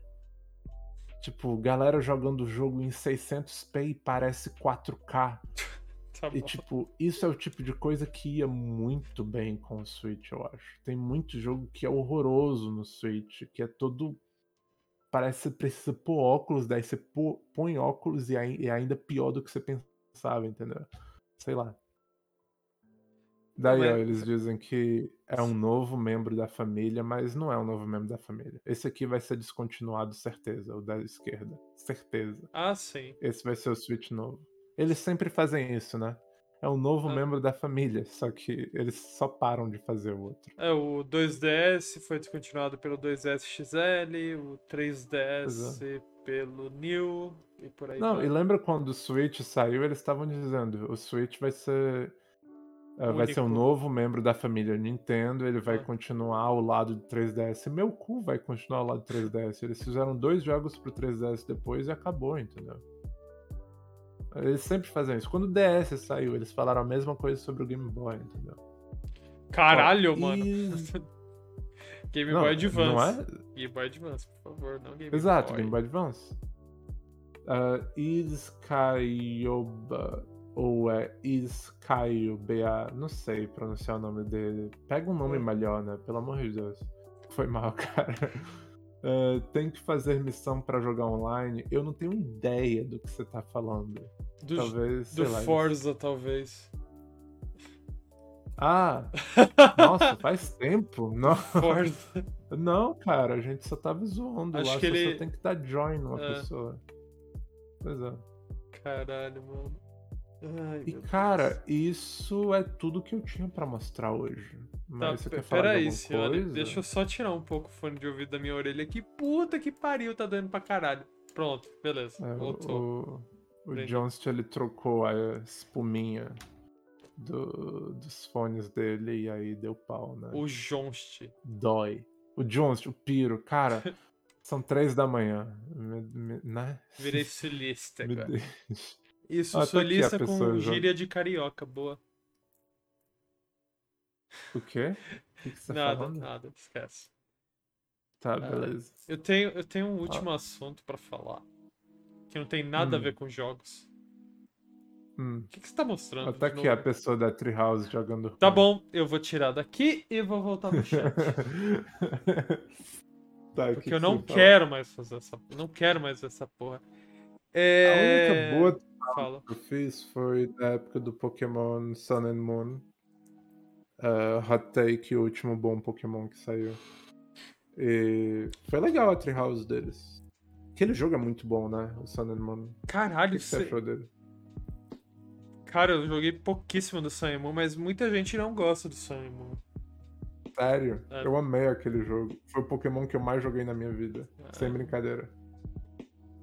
Tipo, galera jogando o jogo em 600p e parece 4K. Tá E tipo, isso é o tipo de coisa que ia muito bem com o Switch, eu acho. Tem muito jogo que é horroroso no Switch, que é todo. Parece que você precisa pôr óculos, daí você pô- põe óculos e é ainda pior do que você pensava, entendeu? Sei lá. Daí, ó, eles dizem que é um novo membro da família, mas não é um novo membro da família. Esse aqui vai ser descontinuado, certeza, o da esquerda. Certeza. Ah, sim. Esse vai ser o Switch novo. Eles sempre fazem isso, né? É um novo Ah. membro da família, só que eles só param de fazer o outro. É, o 2DS foi descontinuado pelo 2DS XL, o 3DS pelo New e por aí. Não, vai. e lembra quando o Switch saiu, eles estavam dizendo, o Switch vai ser eh, vai ser um Único. novo membro da família Nintendo, ele vai Ah. continuar ao lado do 3DS. Meu cu vai continuar ao lado do 3DS. Eles fizeram dois jogos pro 3DS depois e acabou, entendeu? Eles sempre fazem isso. Quando o DS saiu, eles falaram a mesma coisa sobre o Game Boy, entendeu? Caralho, Ó, mano. e- Game Não, Boy Advance. Não é? Game Boy Advance, por favor, não Game Exato, Boy. Game Boy Advance. Uh, Iskayoba, ou é Iskayoba, não sei pronunciar o nome dele. Pega um nome Hum. melhor, né? Pelo amor de Deus. Foi mal, cara. Uh, tem que fazer missão pra jogar online. Eu não tenho ideia do que você tá falando. Do, talvez. do lá, Forza, talvez. Ah! Nossa, faz tempo. Não, Forza. não, cara, a gente só tava zoando Acho lá. que Você ele- só tem que dar join numa É. pessoa. Pois é. Caralho, mano. Ai, E cara, isso é tudo que eu tinha pra mostrar hoje. Tá, Mas você pe- quer falar de peraí, alguma senhora. coisa? Deixa eu só tirar um pouco o fone de ouvido da minha orelha aqui. Puta que pariu, tá doendo pra caralho. Pronto, beleza. É, voltou. o, o Entendi. Johnst ele trocou a espuminha do- dos fones dele e aí deu pau, né? O Jonst. Dói. O Johnst, o Piro, cara, são três da manhã. Me- me- né? Virei sulista, Me cara. deixa. Isso, Ah, tá aqui a sulista com pessoa já. gíria de carioca, boa. O quê? O que, que tá nada, falando? nada, esquece. Tá, Ah, beleza. Eu tenho, eu tenho um último assunto pra falar. Que não tem nada a Hum. ver com jogos. Hum. O que, que você tá mostrando? Tá de aqui a novo? pessoa da Treehouse jogando. Tá bom, eu vou tirar daqui e vou voltar pro chat. tá, Porque eu não quero mais fazer essa. Não quero mais essa porra. É... A única boa Fala. que eu fiz foi na época do Pokémon Sun and Moon. Uh, Hot Take, o último bom Pokémon que saiu. E foi legal a Treehouse deles. Aquele jogo é muito bom, né? O Sun and Moon. O Caralho, que, que você cê- achou dele? cara, eu joguei pouquíssimo do Sun and Moon, mas muita gente não gosta do Sun and Moon. Sério? É. Eu amei aquele jogo. Foi o Pokémon que eu mais joguei na minha vida. É. Sem brincadeira.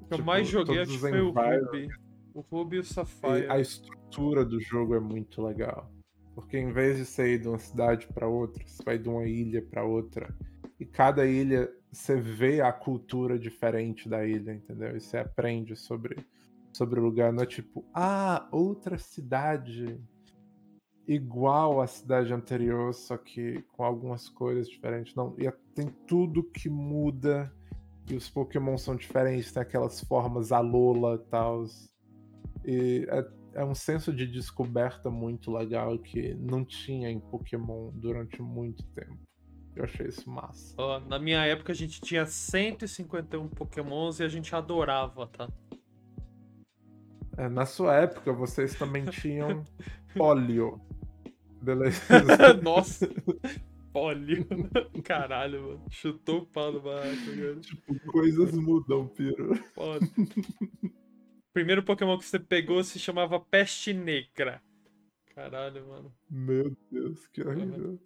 O que eu Tipo, mais joguei acho que foi o. Ruby. O Ruby e o E Sapphire. a estrutura do jogo é muito legal. Porque em vez de você ir de uma cidade pra outra, você vai de uma ilha pra outra. E cada ilha você vê a cultura diferente da ilha, entendeu? E você aprende sobre, sobre o lugar. Não é tipo, ah, outra cidade igual à cidade anterior, só que com algumas cores diferentes. Não, e é- tem tudo que muda. E os Pokémon são diferentes, tem aquelas formas Alola e tal. E é, é um senso de descoberta muito legal que não tinha em Pokémon durante muito tempo. Eu achei isso massa. Ó, na minha época a gente tinha 151 Pokémons e a gente adorava, tá? É, na sua época, vocês também tinham Polio. Beleza? Nossa! Óleo. Caralho, mano. Chutou o pau do barraco, cara. tipo, coisas mudam, Piro. Foda. Primeiro Pokémon que você pegou se chamava Peste Negra. Caralho, mano. Meu Deus, que horrível.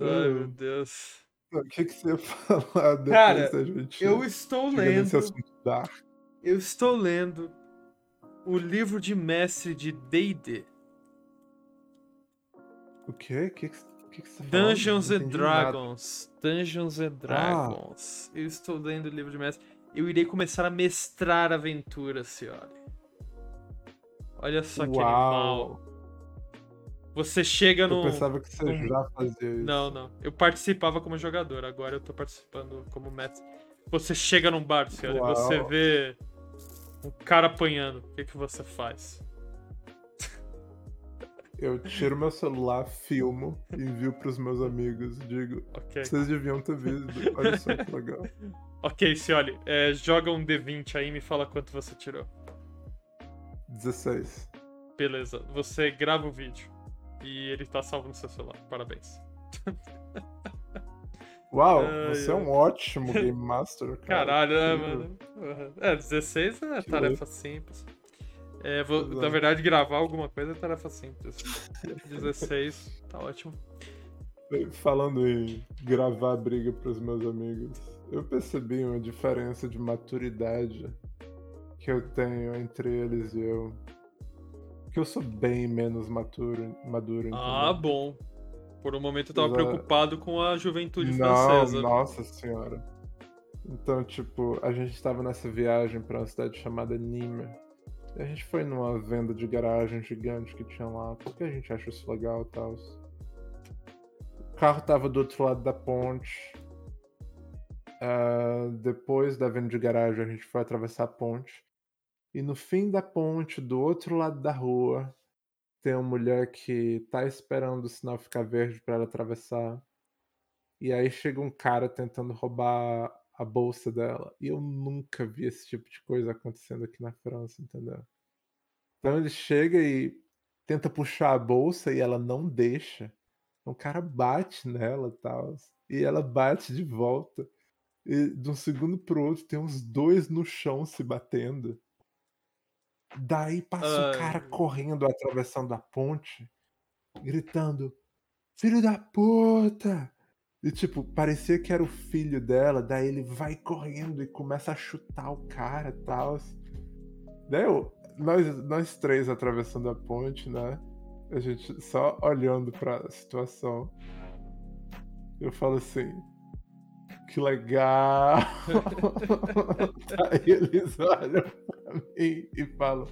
Ai, meu Deus. O que, que você ia falar depois Cara, da gente Eu estou lendo. Eu estou lendo o livro de mestre de D&D. O quê? O que, que, o que, que você tá Dungeons and nada. Ah. Dragons. Dungeons and Dragons. Eu estou lendo o livro de mestre. Eu irei começar a mestrar aventuras, senhora. Olha só que animal. Uau! Você chega Eu no. pensava que você já fazia isso. Não, não. Eu participava como jogador, agora eu tô participando como mestre. Você chega num bar, senhora, e Uau. você vê um cara apanhando. O que, que você faz? Eu tiro meu celular, filmo, envio pros meus amigos. Digo, Ok. vocês deviam ter visto. Olha só que legal. Ok, Cioli, é, joga um D20 aí e me fala quanto você tirou. 16. Beleza, você grava o vídeo. E ele tá salvo no seu celular. Parabéns. Uau, Ai, você é um ótimo Game Master, cara. Caralho, Incrível. mano? É, 16 é Que tarefa simples. É, vou- na verdade, gravar alguma coisa é tarefa simples. 16, tá ótimo. Falando em gravar briga pros meus amigos, eu percebi uma diferença de maturidade que eu tenho entre eles e eu. Que eu sou bem menos maturo, maduro. Ah, entendeu? bom. Por um momento eu tava preocupado com a juventude Não, francesa. nossa senhora. Então, tipo, a gente tava nessa viagem pra uma cidade chamada Nîmes. A gente foi numa venda de garagem gigante que tinha lá, porque a gente acha isso legal e tal. O carro tava do outro lado da ponte. Ah, depois da venda de garagem, a gente foi atravessar a ponte. E no fim da ponte, do outro lado da rua, tem uma mulher que tá esperando o sinal ficar verde pra ela atravessar. E aí chega um cara tentando roubar a bolsa dela. E eu nunca vi esse tipo de coisa acontecendo aqui na França, entendeu? Então ele chega e tenta puxar a bolsa e ela não deixa. O cara bate nela tal, e ela bate de volta. E de um segundo pro outro tem uns dois no chão se batendo. Daí passa o cara correndo, atravessando a ponte, gritando: Filho da puta! E tipo, parecia que era o filho dela, daí ele vai correndo e começa a chutar o cara e tal. Daí eu, nós, nós três atravessando a ponte, né? A gente só olhando pra situação. Eu falo assim, que legal! Aí eles olham pra mim e falam,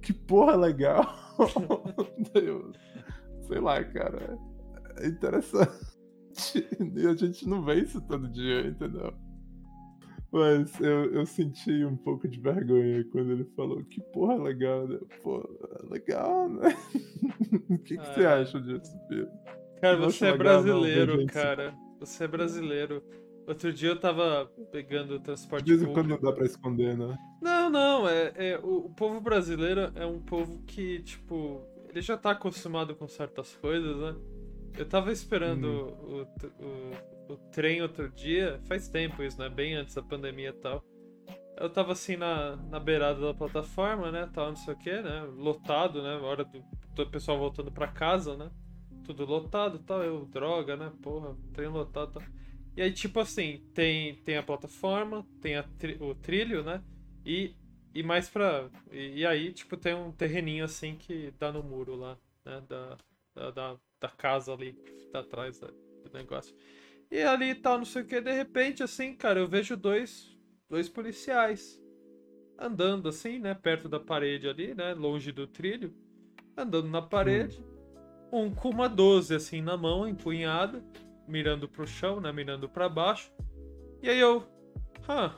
que porra legal! Deus, sei lá, cara. É interessante. E a gente não vê isso todo dia, entendeu? Mas eu, eu senti um pouco de vergonha quando ele falou que porra legal, né? Pô, legal, né? o que, que ah, você acha disso, Pedro? Cara, você é brasileiro, cara. Você é brasileiro. Outro dia eu tava pegando o transporte De vez em quando não dá pra esconder, né? Não, não. É, é, o, o povo brasileiro é um povo que, tipo, ele já tá acostumado com certas coisas, né? Eu tava esperando hum. o, o, o, trem outro dia, faz tempo isso, né? Bem antes da pandemia e tal. Eu tava assim na, na beirada da plataforma, né? Tal, não sei o que, né? Lotado, né? Hora do, do pessoal voltando pra casa, né? Tudo lotado tal. Eu, droga, né? Porra, trem lotado tal. E aí, tipo assim, tem, tem a plataforma, tem a tri, o trilho, né? E, e mais pra. E, e, aí, tipo, tem um terreninho assim que dá no muro lá, né? Da, da, da da casa ali que tá atrás do negócio. E ali tal, tá, não sei o que, de repente, assim, cara, eu vejo dois, dois policiais andando assim, né, perto da parede ali, né, longe do trilho, andando na parede, um com uma 12 assim na mão, empunhada, mirando pro chão, né, mirando para baixo. E aí eu, hã,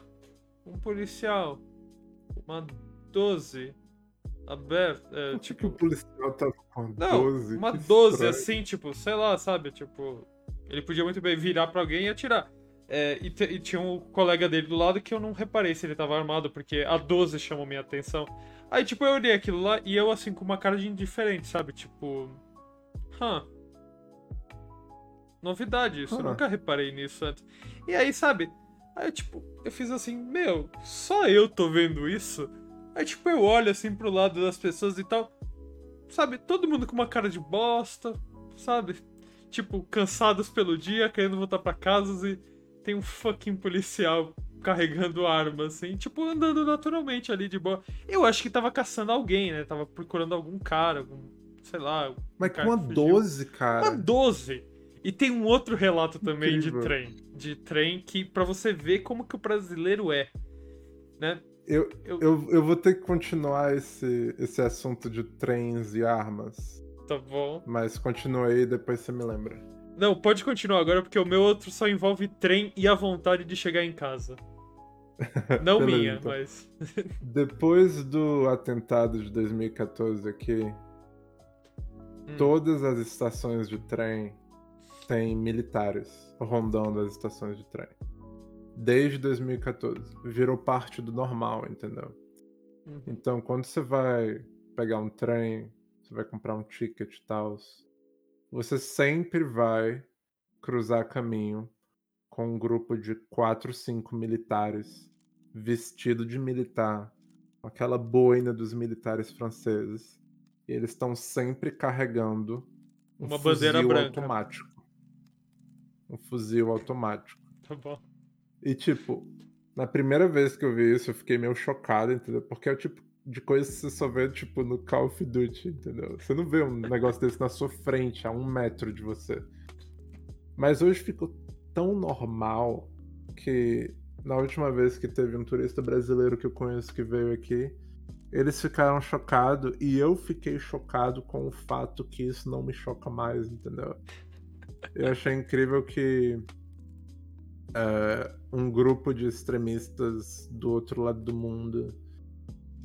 um policial, uma 12 aberto. É, tipo, o policial tava com não, 12? Uma 12, assim, tipo, sei lá, sabe? Tipo, ele podia muito bem virar pra alguém e atirar. É, e, e, tinha um colega dele do lado que eu não reparei se ele tava armado, porque a 12 chamou minha atenção. Aí, tipo, eu olhei aquilo lá e eu, assim, com uma cara de indiferente, sabe? Tipo. Hã. Novidade isso, eu nunca reparei nisso antes. E aí, sabe? Aí, tipo, eu fiz assim, meu, só eu tô vendo isso? Aí, tipo, eu olho assim pro lado das pessoas e tal. Sabe, todo mundo com uma cara de bosta, sabe? Tipo, cansados pelo dia, querendo voltar para casa e tem um fucking policial carregando arma, assim, tipo, andando naturalmente ali de boa. Eu acho que tava caçando alguém, né? Tava procurando algum cara, algum, sei lá. Mas com uma 12, cara. Uma 12! E tem um outro relato também Incrível. de trem. De trem que, para você ver como que o brasileiro é. Né? Eu, eu... Eu, vou ter que continuar esse, esse assunto de trens e armas. Tá bom. Mas continua aí, depois você me lembra. Não, pode continuar agora, porque o meu outro só envolve trem e a vontade de chegar em casa. Não Beleza, minha, então. mas. Depois do atentado de 2014 aqui, hum. todas as estações de trem têm militares rondando as estações de trem desde 2014. Virou parte do normal, entendeu? Uhum. Então, quando você vai pegar um trem, você vai comprar um ticket e tal, você sempre vai cruzar caminho com um grupo de quatro, cinco militares vestido de militar, com aquela boina dos militares franceses. E eles estão sempre carregando um uma bandeira branca automático. Um fuzil automático. Tá bom. E, tipo, na primeira vez que eu vi isso, eu fiquei meio chocado, entendeu? Porque é o tipo de coisa que você só vê, tipo, no Call of Duty, entendeu? Você não vê um negócio desse na sua frente, a um metro de você. Mas hoje ficou tão normal que na última vez que teve um turista brasileiro que eu conheço que veio aqui, eles ficaram chocados e eu fiquei chocado com o fato que isso não me choca mais, entendeu? Eu achei incrível que uh, um grupo de extremistas do outro lado do mundo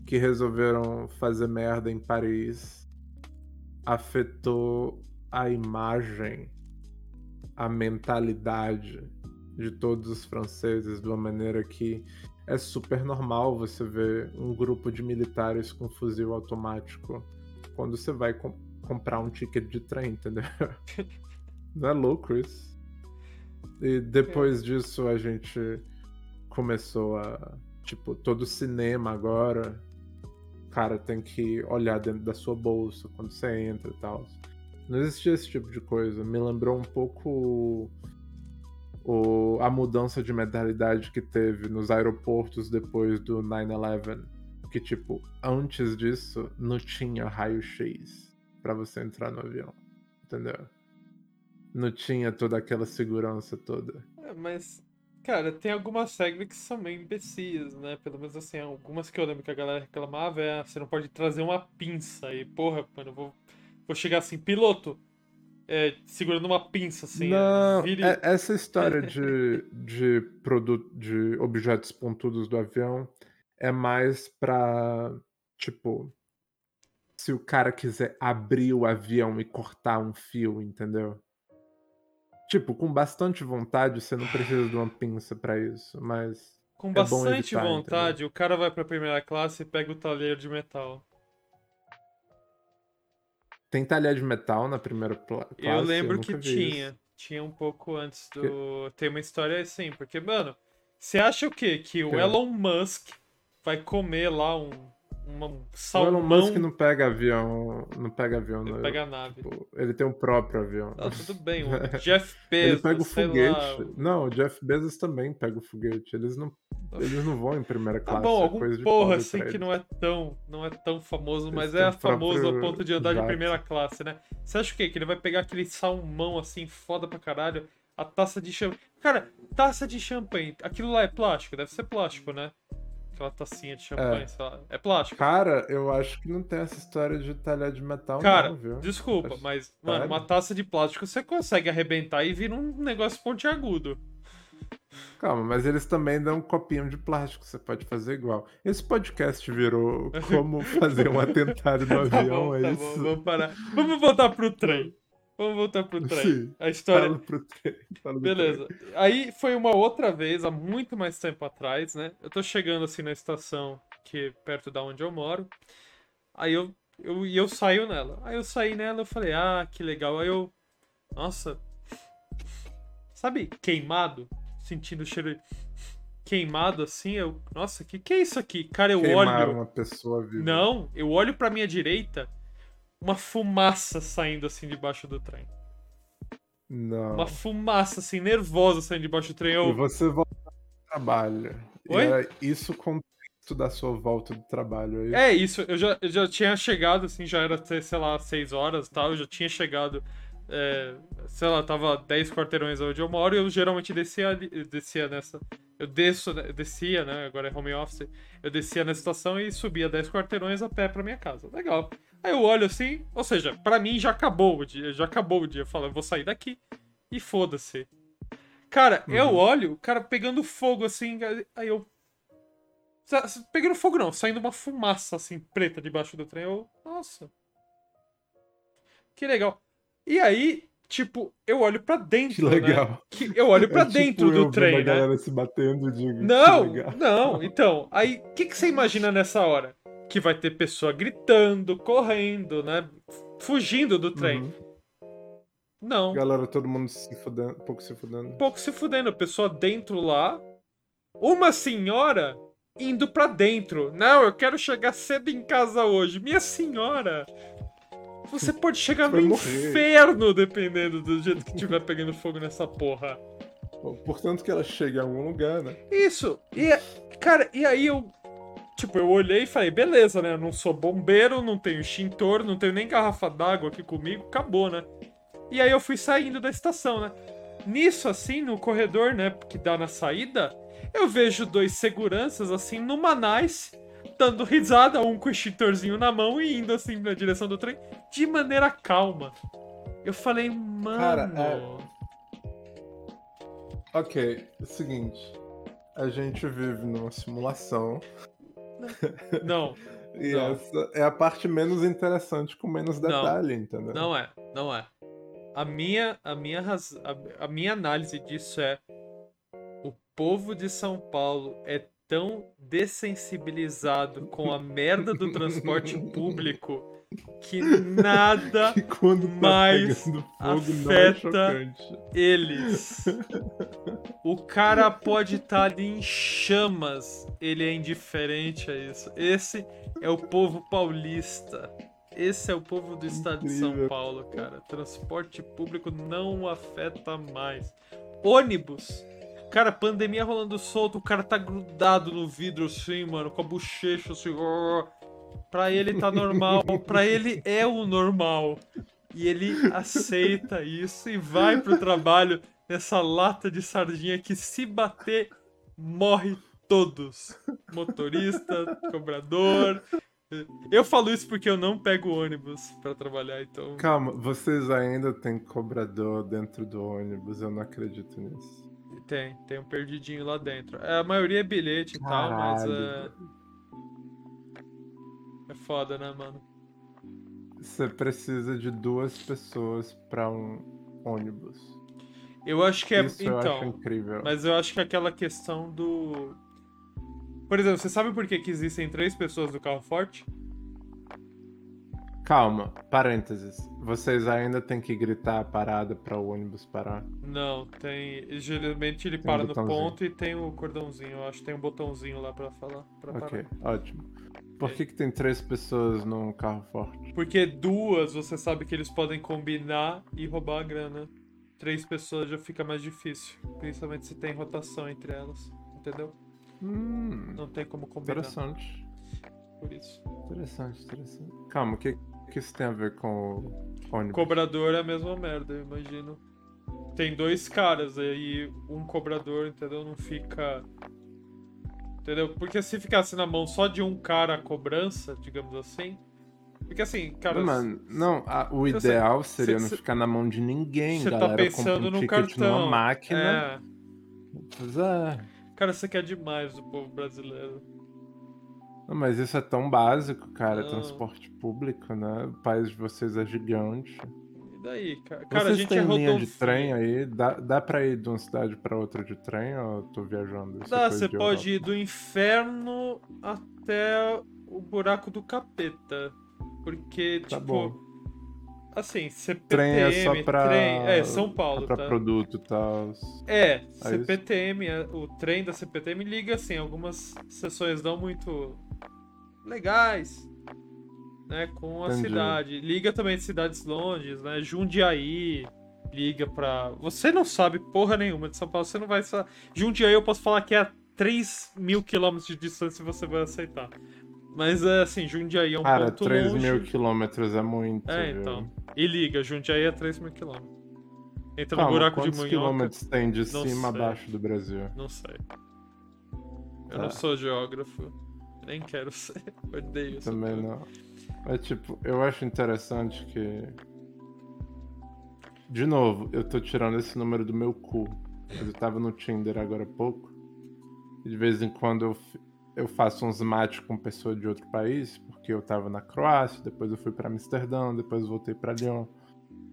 que resolveram fazer merda em Paris afetou a imagem, a mentalidade de todos os franceses, de uma maneira que é super normal você ver um grupo de militares com fuzil automático quando você vai com comprar um ticket de trem, entendeu? Não é louco isso? E depois é. disso a gente começou a. Tipo, todo cinema agora. Cara, tem que olhar dentro da sua bolsa quando você entra e tal. Não existia esse tipo de coisa. Me lembrou um pouco o, a mudança de mentalidade que teve nos aeroportos depois do 9-11. Que, tipo, antes disso não tinha raio-x para você entrar no avião. Entendeu? Não tinha toda aquela segurança toda. É, mas, cara, tem algumas regras que são meio imbecis, né? Pelo menos assim, algumas que eu lembro que a galera reclamava é você não pode trazer uma pinça. E, porra, mano, eu vou, vou chegar assim, piloto, é, segurando uma pinça, assim. Não, vire... é, essa história de, de produto, de objetos pontudos do avião é mais pra, tipo, se o cara quiser abrir o avião e cortar um fio, entendeu? Tipo, com bastante vontade, você não precisa de uma pinça para isso, mas. Com é bastante evitar, vontade, entendeu? o cara vai pra primeira classe e pega o talher de metal. Tem talher de metal na primeira classe? Eu lembro eu que tinha. Isso. Tinha um pouco antes do. Que... Tem uma história assim, porque, mano, você acha o quê? Que o que? Elon Musk vai comer lá um, um salmão... O Elon Musk não pega avião, não pega avião. Ele no, pega nave. Tipo, ele tem um próprio avião. Ah, tudo bem, o Jeff Bezos, Ele pega o foguete. Lá. Não, o Jeff Bezos também pega o foguete. Eles não, eles não vão em primeira classe. Tá bom, é algum coisa porra assim que não é tão, não é tão famoso, mas é famoso ao ponto de andar jato. de primeira classe, né? Você acha o quê? Que ele vai pegar aquele salmão assim, foda pra caralho, a taça de champanhe. Cara, taça de champanhe, aquilo lá é plástico? Deve ser plástico, né? Aquela tacinha de champanhe, é. sei lá. É plástico. Cara, eu acho que não tem essa história de talher de metal, Cara, não, viu? desculpa, acho... mas, mano, uma taça de plástico você consegue arrebentar e vira um negócio pontiagudo. Calma, mas eles também dão um copinho de plástico, você pode fazer igual. Esse podcast virou como fazer um atentado no tá avião, bom, é tá isso? Bom, vamos parar. Vamos voltar pro trem. Vamos voltar pro trem. Sim, a história. Fala pro trem. Fala Beleza. Trem. Aí foi uma outra vez, há muito mais tempo atrás, né? Eu tô chegando assim na estação que é perto da onde eu moro. Aí eu, eu, eu saio nela. Aí eu saí nela eu falei, ah, que legal. Aí eu. Nossa. Sabe, queimado? Sentindo o cheiro queimado assim, eu. Nossa, que que é isso aqui? Cara, eu Queimaram olho. uma pessoa viva. Não, eu olho pra minha direita uma fumaça saindo assim debaixo do trem. Não. Uma fumaça assim, nervosa saindo debaixo do trem. Eu... E você volta pro trabalho. Oi? E é isso contexto da sua volta do trabalho. É isso, é isso. Eu, já, eu já tinha chegado, assim, já era, sei lá, 6 horas e tal. Eu já tinha chegado. É, sei lá, tava 10 quarteirões onde eu moro e eu geralmente descia, descia nessa. Eu desço, né, descia, né? Agora é home office. Eu descia na estação e subia 10 quarteirões a pé pra minha casa. Legal. Aí eu olho assim, ou seja, para mim já acabou o dia, já acabou o dia. Eu falo, eu vou sair daqui e foda-se. Cara, uhum. eu olho, o cara pegando fogo assim, aí eu. Pegando fogo não, saindo uma fumaça assim, preta debaixo do trem. Eu. Nossa. Que legal. E aí, tipo, eu olho para dentro. Que legal. Né? Que eu olho para é dentro tipo do trem, a né? galera se batendo, digo. Não, não. Então, aí, o que, que você imagina nessa hora? Que vai ter pessoa gritando, correndo, né? Fugindo do trem. Uhum. Não. Galera, todo mundo se fudendo, pouco se fudendo. Pouco se fudendo, pessoa dentro lá. Uma senhora indo para dentro. Não, eu quero chegar cedo em casa hoje. Minha senhora, você pode chegar no inferno dependendo do jeito que tiver pegando fogo nessa porra. Portanto que ela chegue em algum lugar, né? Isso. E, cara, e aí eu Tipo, eu olhei e falei, beleza, né? Eu não sou bombeiro, não tenho extintor, não tenho nem garrafa d'água aqui comigo, acabou, né? E aí eu fui saindo da estação, né? Nisso, assim, no corredor, né, que dá na saída, eu vejo dois seguranças, assim, numa nice, dando risada, um com o extintorzinho na mão e indo, assim, na direção do trem, de maneira calma. Eu falei, mano... Cara, é... Ok, é o seguinte, a gente vive numa simulação não. e não. essa é a parte menos interessante com menos detalhe, não, entendeu? Não é, não é. A minha, a minha, raz... a, a minha análise disso é povo de São Paulo é tão dessensibilizado com a merda do transporte público que nada Que quando tá mais fogo é afeta chocante. eles. O cara pode estar ali em chamas, ele é indiferente a isso. Esse é o povo paulista. Esse é o povo do estado de São Incrível. Paulo, cara. Transporte público não afeta mais. Ônibus. Cara, pandemia rolando solto, o cara tá grudado no vidro assim, mano, com a bochecha assim. ó. Pra ele tá normal. pra ele é o normal. E ele aceita isso e vai pro trabalho nessa lata de sardinha que se bater, morre todos. Motorista, cobrador. Eu falo isso porque eu não pego ônibus pra trabalhar, então. Calma, vocês ainda têm cobrador dentro do ônibus, eu não acredito nisso. Tem, tem um perdidinho lá dentro. É, A maioria é bilhete e tal, mas é. É foda, né, mano? Você precisa de duas pessoas pra um ônibus. Eu acho que é. Isso eu acho então. incrível. Mas eu acho que aquela questão do. Por exemplo, você sabe por que, que existem três pessoas no carro forte? Calma, parênteses. Vocês ainda têm que gritar a parada pra o ônibus parar. Não, tem. Geralmente ele Tem um para no botãozinho. ponto e tem o cordãozinho. Eu acho que tem um botãozinho lá pra falar. Pra Ok, parar. ótimo. Por que, que tem três pessoas num carro forte? Porque duas você sabe que eles podem combinar e roubar a grana. Três pessoas já fica mais difícil. Principalmente se tem rotação entre elas. Entendeu? Hum, Não tem como combinar. interessante. Por isso. Interessante, interessante. Calma, o que, que isso tem a ver com o ônibus? Cobrador é a mesma merda, eu imagino. Tem dois caras aí, um cobrador, entendeu? Não fica. Entendeu? Porque se ficasse na mão só de um cara a cobrança, digamos assim. Porque assim, cara. Mano, não, a- o Você- ideal seria cê- não cê- ficar na mão de ninguém, Você tá galera. pensando compra um no cartão. numa máquina. É. Pois é. Cara, você quer demais do povo brasileiro. Não, mas isso é tão básico, cara. Não. Transporte público, né? O país de vocês é gigante. E daí, cara? Cara, a vocês gente têm é linha de trem aí? Dá, dá pra ir de uma cidade pra outra de trem ou eu tô viajando? Isso é Dá, você de pode Europa. ir do inferno até o buraco do capeta. Porque, Tá tipo. bom. Assim, CPTM, Trem é só pra. trem- é, São Paulo, só pra tá? produto e tal. É, isso. CPTM, é- o trem da CPTM liga assim, algumas sessões não muito legais, né, com a Entendi. cidade. Liga também de cidades longes, né, Jundiaí, liga pra... Você não sabe porra nenhuma de São Paulo, você não vai... Jundiaí eu posso falar que é a 3 mil quilômetros de distância e você vai aceitar. Mas é assim, Jundiaí é um Cara, ponto 3 longe. mil quilômetros é muito. É, viu? então. E liga, Jundiaí é 3 mil quilômetros. Entra no Calma, buraco de Munhoca. quilômetros tem de Não cima a sei. baixo do Brasil? Não sei. Eu Tá. não sou geógrafo. Nem quero ser. Odeio essa Também coisa. não. Mas, tipo, eu acho interessante que. De novo, eu tô tirando esse número do meu cu. Mas eu tava no Tinder agora há pouco. E de vez em quando eu, f- eu faço uns match com pessoa de outro país, porque eu tava na Croácia, depois eu fui pra Amsterdã, depois voltei pra Lyon.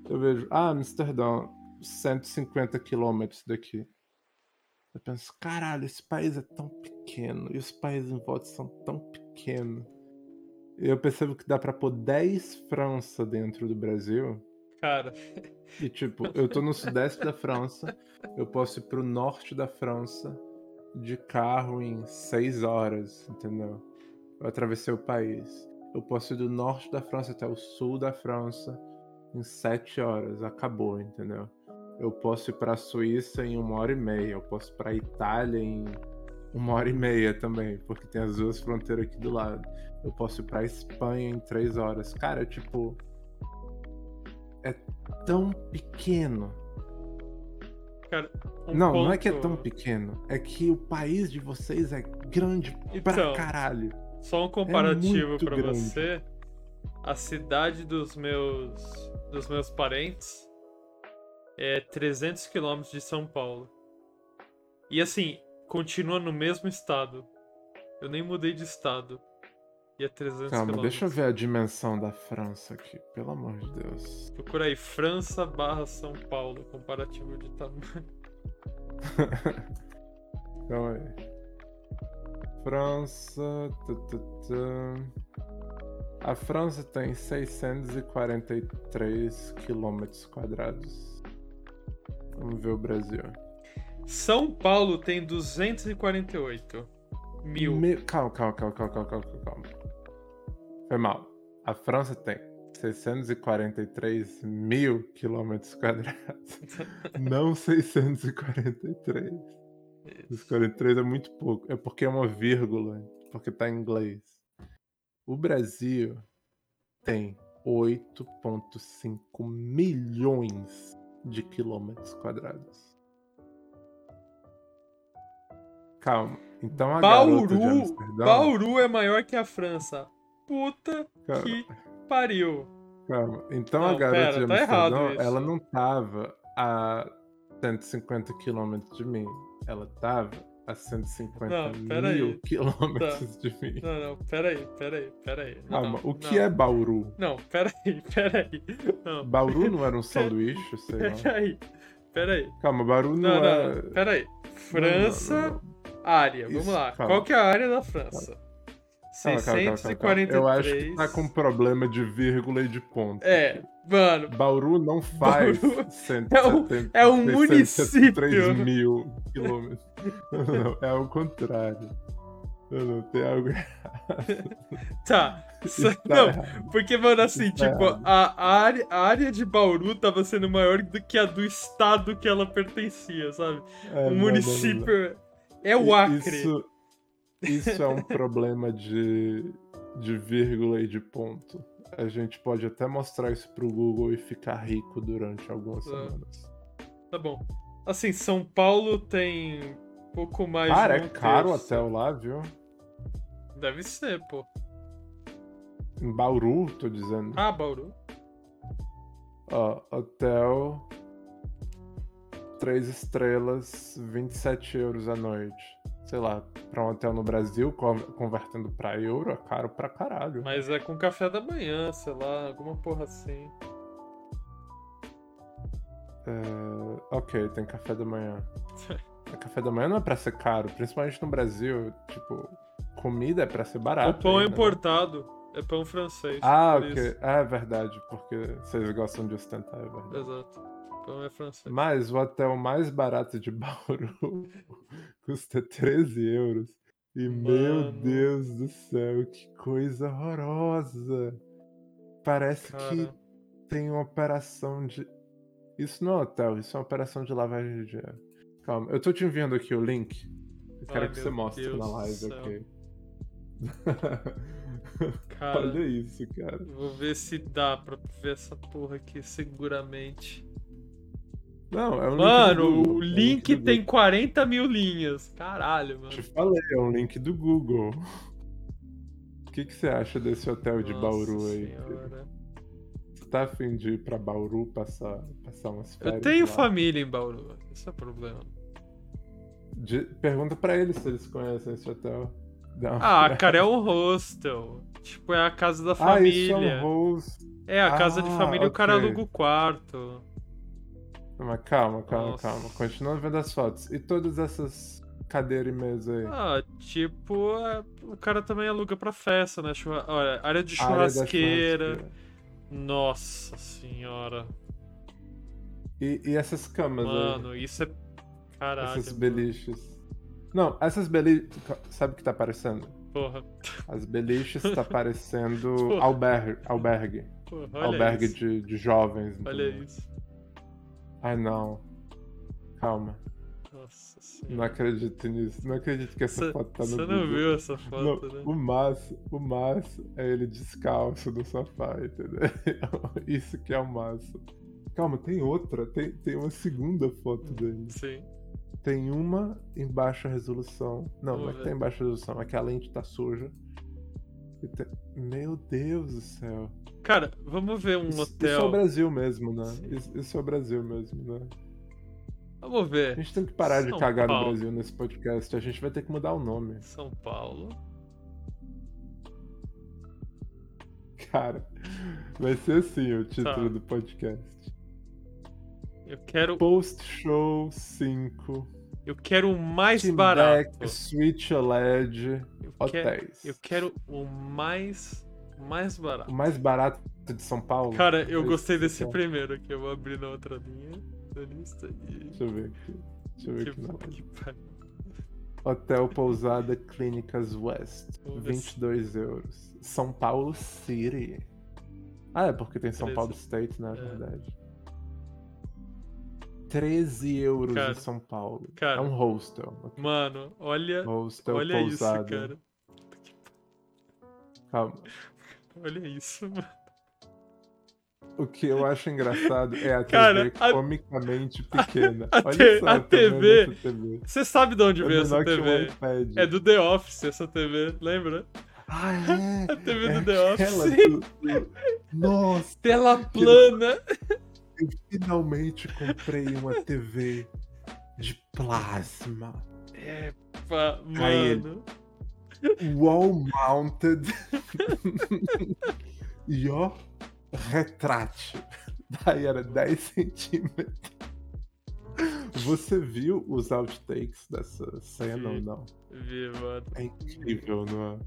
Eu vejo, ah, Amsterdã, 150 quilômetros daqui. Eu penso, caralho, esse país é tão pequeno, e os países em volta são tão pequenos. Eu percebo que dá pra pôr 10 França dentro do Brasil. Cara, E tipo, eu tô no sudeste da França, eu posso ir pro norte da França de carro em 6 horas, entendeu? Eu atravessei o país. Eu posso ir do norte da França até o sul da França em 7 horas, acabou, entendeu? Eu posso ir pra Suíça em uma hora e meia, eu posso ir pra Itália em uma hora e meia também, porque tem as duas fronteiras aqui do lado. Eu posso ir pra Espanha em 3 horas. Cara, tipo. É tão pequeno. cara. um não, não é que é ponto- tão pequeno. É que o país de vocês é grande pra Então, caralho. Só um comparativo pra grande. você. A cidade dos meus dos meus parentes é 300 quilômetros de São Paulo. E assim, continua no mesmo estado. Eu nem mudei de estado. E é 300 Calma, quilômetros. deixa eu ver a dimensão da França aqui, pelo amor de Deus. Procura aí, França barra São Paulo, comparativo de tamanho. Calma aí. França. tu, tu, tu. A França tem 643 quilômetros quadrados. Vamos ver o Brasil. São Paulo tem 248 mil. Me- Calma, calma, calma, calma, calma, calma, calma. Foi mal. A França tem 643 mil quilômetros quadrados. Não 643. Os 43 é muito pouco. É porque é uma vírgula. Porque tá em inglês. O Brasil tem 8,5 milhões de quilômetros quadrados. Calma. Então a Bauru. Bauru é maior que a França. Puta Calma, que pariu. calma. Então a Não, garota pera, de tá ela não tava a 150 quilômetros de mim. Ela tava a 150 Não, pera mil aí. Tá. quilômetros de mim. Não, não, peraí, peraí, peraí. Calma, não, o que não. é Bauru? Não, peraí, peraí. Não, Bauru não era um sanduíche, sei lá. peraí, peraí. Calma, Bauru não, Não, é. não, peraí. França, área, vamos Isso, lá. calma. Qual que é a área da França? Calma, calma, calma, calma, calma. 643. Eu acho que tá com problema de vírgula e de ponto. É, mano, Bauru não faz Bauru 170, é um 673 município. mil quilômetros. Não, não, é o contrário. Não, não, tem algo errado. tá. Tá Não, errado. porque, mano, assim, Isso tá tipo, errado. a, área, a área de Bauru tava sendo maior do que a do estado que ela pertencia, sabe? É, o não, não, não, município é o não. Acre. Isso, isso é um problema de, de vírgula e de ponto. A gente pode até mostrar isso pro Google e ficar rico durante algumas Ah. semanas. Tá bom. Assim, São Paulo tem pouco mais Cara, de é caro o terço. hotel lá, viu? Deve ser, pô. Em Bauru, tô dizendo. Ah, Bauru. Ó, hotel. Três estrelas, 27 euros a noite. Sei lá, pra um hotel no Brasil, con- convertendo pra euro, é caro pra caralho. Mas é com café da manhã, sei lá, alguma porra assim. É, ok, tem café da manhã. café da manhã não é pra ser caro, principalmente no Brasil. Tipo, comida é pra ser barato. o pão é né? importado. É pão francês. Ah, ok. Ah, é verdade, porque vocês gostam de ostentar, é verdade. Exato. Pão é francês. Mas o hotel mais barato de Bauru custa 13 euros. E meu Mano. Deus do céu, que coisa horrorosa! Parece que Cara. tem uma operação de. Isso não é hotel, isso é uma operação de lavagem de dinheiro. Calma, eu tô te enviando aqui o link. Eu quero Ai, que meu você mostre Deus na live, ok? Cara, Olha isso, cara. vou ver se dá pra ver essa porra aqui seguramente. Não, é um Mano, link Google, o é um link tem Google. 40 mil linhas. Caralho, mano. Te falei, é um link do Google. O que, que você acha desse hotel de Nossa Bauru aí? Você tá afim de ir pra Bauru passar, passar umas férias? Eu tenho lá? família em Bauru. Esse é o problema. De- Pergunta pra eles se eles conhecem esse hotel. Ah, cara, é um hostel. Tipo, é a casa da Ah, isso é família. um host. É, a casa de Ah, família, o cara aluga o quarto. Mas calma, calma, Nossa. calma. Continua vendo as fotos. E todas essas cadeiras e mesa aí? Ah, tipo, é, o cara também aluga pra festa, né? Churra... Olha, área de Área churrasqueira. churrasqueira. Nossa senhora. E, e essas camas aí? Mano, isso é. Caralho. Essas mano. beliches. Não, essas beliches. Sabe o que tá parecendo? Porra. As beliches tá parecendo albergue. albergue. Porra, albergue isso. de, de jovens. Olha entendeu? isso. Ai não. Calma. Nossa Não senhora. acredito nisso. Não acredito que essa Cê- foto tá no Você não viu essa Não, foto, né? o Márcio, o Márcio é ele descalço no sofá, entendeu? Isso que é o Márcio. Calma, tem outra, tem, tem uma segunda foto dele. Sim. Tem uma em baixa resolução. Não, não é que tá em baixa resolução, é que a lente tá suja. Tem- Meu Deus do céu. Cara, vamos ver um Isso, isso hotel. é o Brasil mesmo, né? Isso, isso é o Brasil mesmo, né? Vamos A ver. gente tem que parar de São cagar Paulo. no Brasil nesse podcast. A gente vai ter que mudar o nome. São Paulo. Cara, vai ser assim o título Tá. do podcast. Eu quero. Post Show 5 Eu quero o mais Team barato. Deck, Switch OLED, Eu, quero, hotéis. eu quero o mais, mais barato. O mais barato de São Paulo? Cara, eu gostei desse é. primeiro aqui. Eu vou abrir na outra linha da lista e. Deixa eu ver aqui. Deixa eu ver Que aqui na que pariu. Hotel Pousada Clínicas West. Vamos ver se- 22 euros. São Paulo City. Ah, é porque tem São Treze. Paulo State, né? É. verdade. 13 euros Cara, em São Paulo. cara. É um hostel. ok? Mano, olha, Hostel olha isso, pousada. cara. Calma. Olha isso, mano. O que eu acho engraçado é a TV Cara, a- comicamente pequena. a Olha te- só a TV TV. Você sabe de onde É veio essa TV? É do The Office, essa TV, lembra? Ah, é? A TV é do The Office. do- do- Nossa, Tela plana. eu finalmente comprei uma TV de plasma. É, pá, Aí mano. Wall mounted. e ó, retrate. Daí era 10 centímetros. Você viu os outtakes dessa cena ou Vi. não? Vi, mano. É incrível, não é?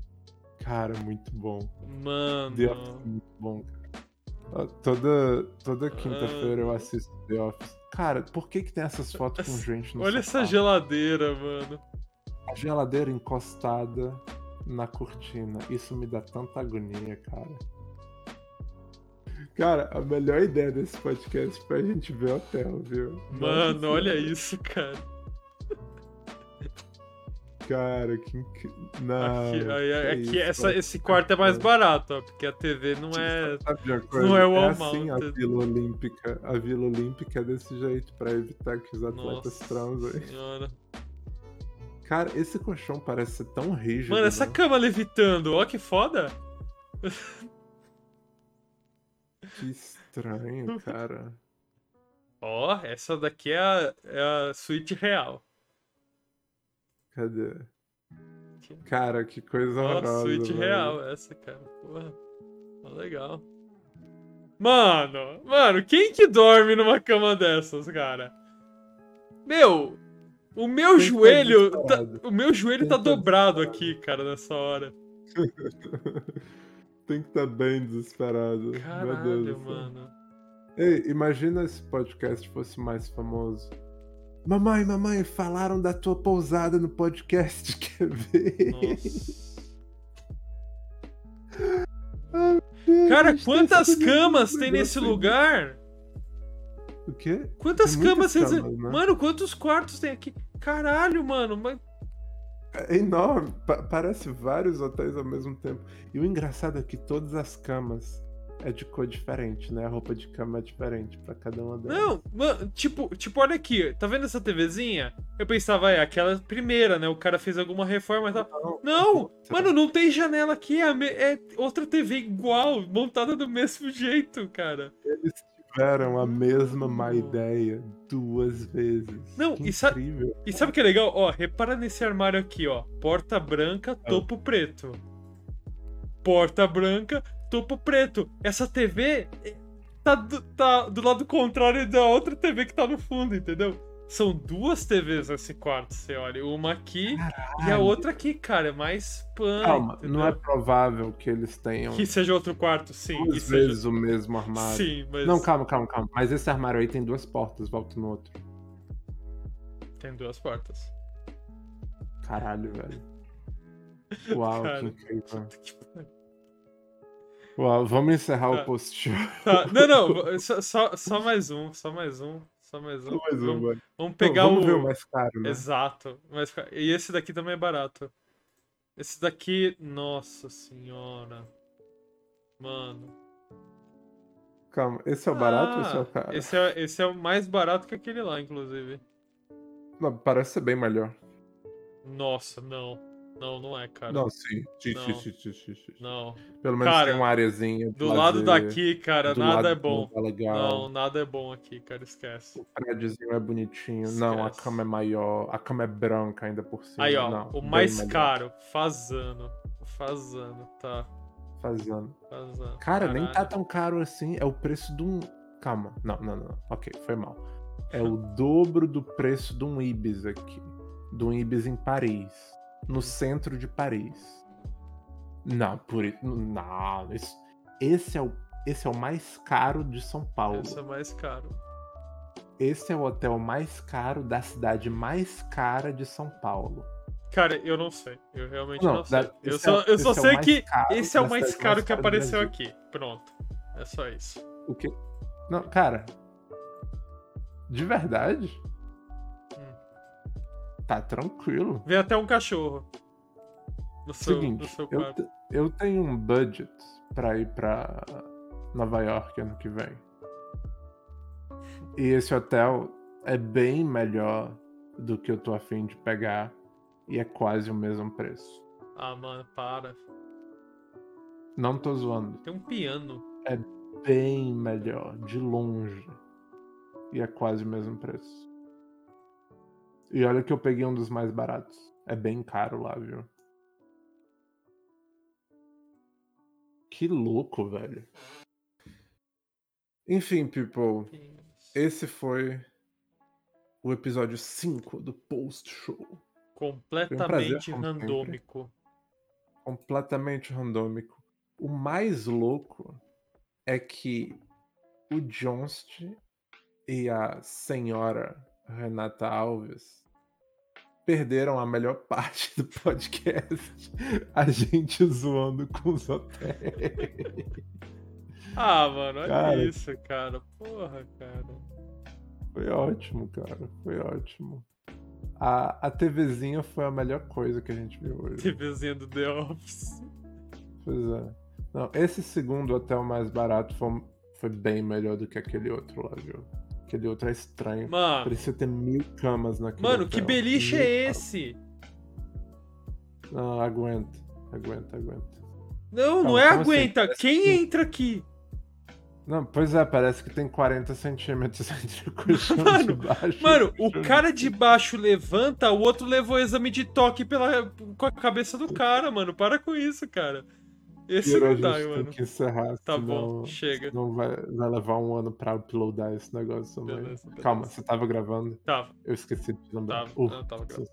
Cara, muito bom. Mano. The Office é muito bom, cara. Toda, toda quinta-feira eu assisto The Office. Cara, por que que tem essas fotos com gente no Olha sofá? essa geladeira, mano. A geladeira encostada na cortina. Isso me dá tanta agonia, cara. Cara, a melhor ideia desse podcast foi a gente ver hotel, viu? Mano, Nossa olha isso, cara. Cara, que incrível. Não. Aqui, aí, que aqui isso, essa, cara. esse quarto é mais barato, ó, porque a TV não é. Uma coisa? não é wall assim a. Vila Olímpica. A Vila Olímpica é desse jeito, pra evitar que os atletas Nossa transem. senhora. Cara, esse colchão parece ser tão rígido. Mano, essa né? cama levitando, ó que foda. Que estranho, cara. Ó, essa daqui é a, é a suíte real. Cadê? Cara, que coisa Ó, horrorosa. suíte velho. real, essa, cara. Porra. Legal. Mano, mano, quem que dorme numa cama dessas, cara? Meu, o meu tá joelho. tá- o meu joelho tá tá dobrado aqui, cara, nessa hora. Tem que estar bem desesperado. Meu Deus Caralho, do céu. mano. Ei, imagina se o podcast fosse mais famoso. Mamãe, mamãe, falaram da tua pousada no podcast, quer ver? Nossa. Deus, Cara, tá quantas camas tem nesse lugar? O quê? Quantas Tem camas camas, né? Mano, quantos quartos tem aqui? Caralho, mano. Mas... É enorme. pa- parece vários hotéis ao mesmo tempo. E o engraçado é que todas as camas é de cor diferente, né? A roupa de cama é diferente pra cada uma delas. Não, mano, tipo, tipo, olha aqui, tá vendo essa TVzinha? Eu pensava, é aquela primeira, né? O cara fez alguma reforma e tal. Não, Não, Será? mano, não tem janela aqui, é, é outra TV igual, montada do mesmo jeito, cara. Eles tiveram a mesma má ideia duas vezes. Não, Que e sa- incrível. E sabe o que é legal? Ó, repara nesse armário aqui, ó. Porta branca, Ah. topo preto. Porta branca, topo preto. Essa TV tá do, tá do lado contrário da outra TV que tá no fundo, entendeu? São duas TVs nesse quarto, você olha. Uma aqui e a Caralho. outra aqui, cara. É mais pan. Calma, entendeu? não é provável que eles tenham Que seja outro quarto, sim. duas que seja... vezes o mesmo armário. Sim, mas Não, calma, calma, calma. Mas esse armário aí tem duas portas, volta no outro. tem duas portas. Caralho, velho. Uau, Cara. que incrível. Uau, vamos encerrar Tá. o post Tá, não, não, só, só mais um, só mais um, só mais um. Mais um, vamos, vamos pegar vamos o. o mais caro, né? Exato. Mas, ca- e esse daqui também é barato. Esse daqui, nossa senhora. Mano. Calma, esse é o barato ou esse é o Ah, caro? Esse é, esse é o mais barato que aquele lá, inclusive. Não, parece ser bem melhor. Nossa, não. Não, não é, cara. Não, sim. Sim, Não. sim, sim. Não. Pelo menos Cara, tem uma areazinha. de Do lado lazer, daqui, cara, do nada lado é do bom. legal. Não, nada é bom aqui, cara, esquece. O prédiozinho é bonitinho. Não, a Esquece. cama é maior. A cama é branca ainda por cima. Aí, ó, Não, o mais melhor. caro, Fazano. Fazano, tá. Fazendo. Fazano. Cara, nem tá Caralho. tão caro assim. É o preço de um. Calma. Não, não, não. Ok, foi mal. é o dobro do preço de um Ibis aqui. De um Ibis em Paris. No centro de Paris. Não, por isso. Não, esse, esse, é o, esse é o mais caro de São Paulo. Esse é mais caro. Esse é o hotel mais caro da cidade mais cara de São Paulo. Cara, eu não sei. Eu realmente não, não sei. Da, eu só, é, eu só sei é que esse é o mais caro que apareceu aqui. Pronto. É só isso. O que? Não, cara. De verdade? Tá tranquilo. Vem até um cachorro. No seu, Seguinte, no seu. Eu, eu tenho um budget pra ir pra Nova York ano que vem. E esse hotel é bem melhor do que eu tô afim de pegar. E é quase o mesmo preço. Ah, mano, para. Não tô zoando. Tem um piano. É bem melhor, de longe. E é quase o mesmo preço. E olha que eu peguei um dos mais baratos. É bem caro lá, viu? Que louco, velho. Enfim, people. Esse foi o episódio 5 do Post Show. Completamente um prazer, randômico. Completamente randômico. O mais louco é que o Jonst e a senhora Renata Alves perderam a melhor parte do podcast. A gente zoando com os hotéis. Ah, mano, olha cara, isso, cara. Porra, cara. Foi ótimo, cara. Foi ótimo. A, a TVzinha foi a melhor coisa que a gente viu hoje. TVzinha do The Office. Pois é. Não, esse segundo hotel mais barato foi, foi bem melhor do que aquele outro lá, viu? Aquele outro é estranho. Mano. Parecia ter mil camas naquele Mano, hotel. que beliche mil é esse? Não, aguenta. Aguenta, aguenta. Não, não, não é aguenta. Assim? Quem entra aqui? Não, pois é, parece que tem 40 centímetros entre o colchão mano, de baixo. Mano, o cara de baixo levanta, o outro levou o exame de toque pela, com a cabeça do cara, mano. Para com isso, cara. Esse não dá, mano. Que encerrar, tá senão, bom, chega. Não vai, vai levar um ano pra uploadar esse negócio também. Beleza, beleza. Calma, você tava gravando? Tava. Eu esqueci de lembrar. Tava, uh, não, tava gravando.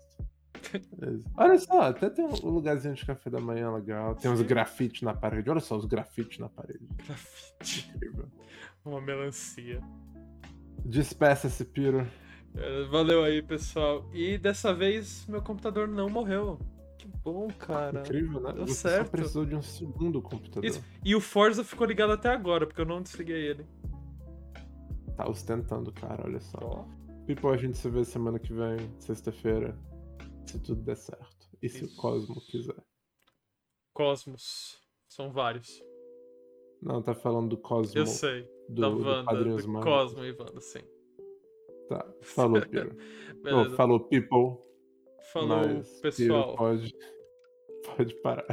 Olha só, até tem um lugarzinho de café da manhã legal. Tem uns grafites na parede. Olha só os grafites na parede. Grafite. Incrível. Uma melancia. Despeça-se, Piro. É, valeu aí, pessoal. E dessa vez meu computador não morreu. Que bom, cara. Incrível, né? Deu Você certo. só precisou de um segundo computador. Isso. E o Forza ficou ligado até agora, porque eu não desliguei ele. Tá ostentando, cara, olha só. People, a gente se vê semana que vem, sexta-feira. Se tudo der certo. E se o Cosmo quiser. Cosmos. São vários. Não, tá falando do Cosmo. Eu sei. Do, da Wanda. Do, do Cosmo e Wanda, sim. Tá. Falou, Piro. oh, falou, people. Falou, Mas, pessoal. Pode, pode parar.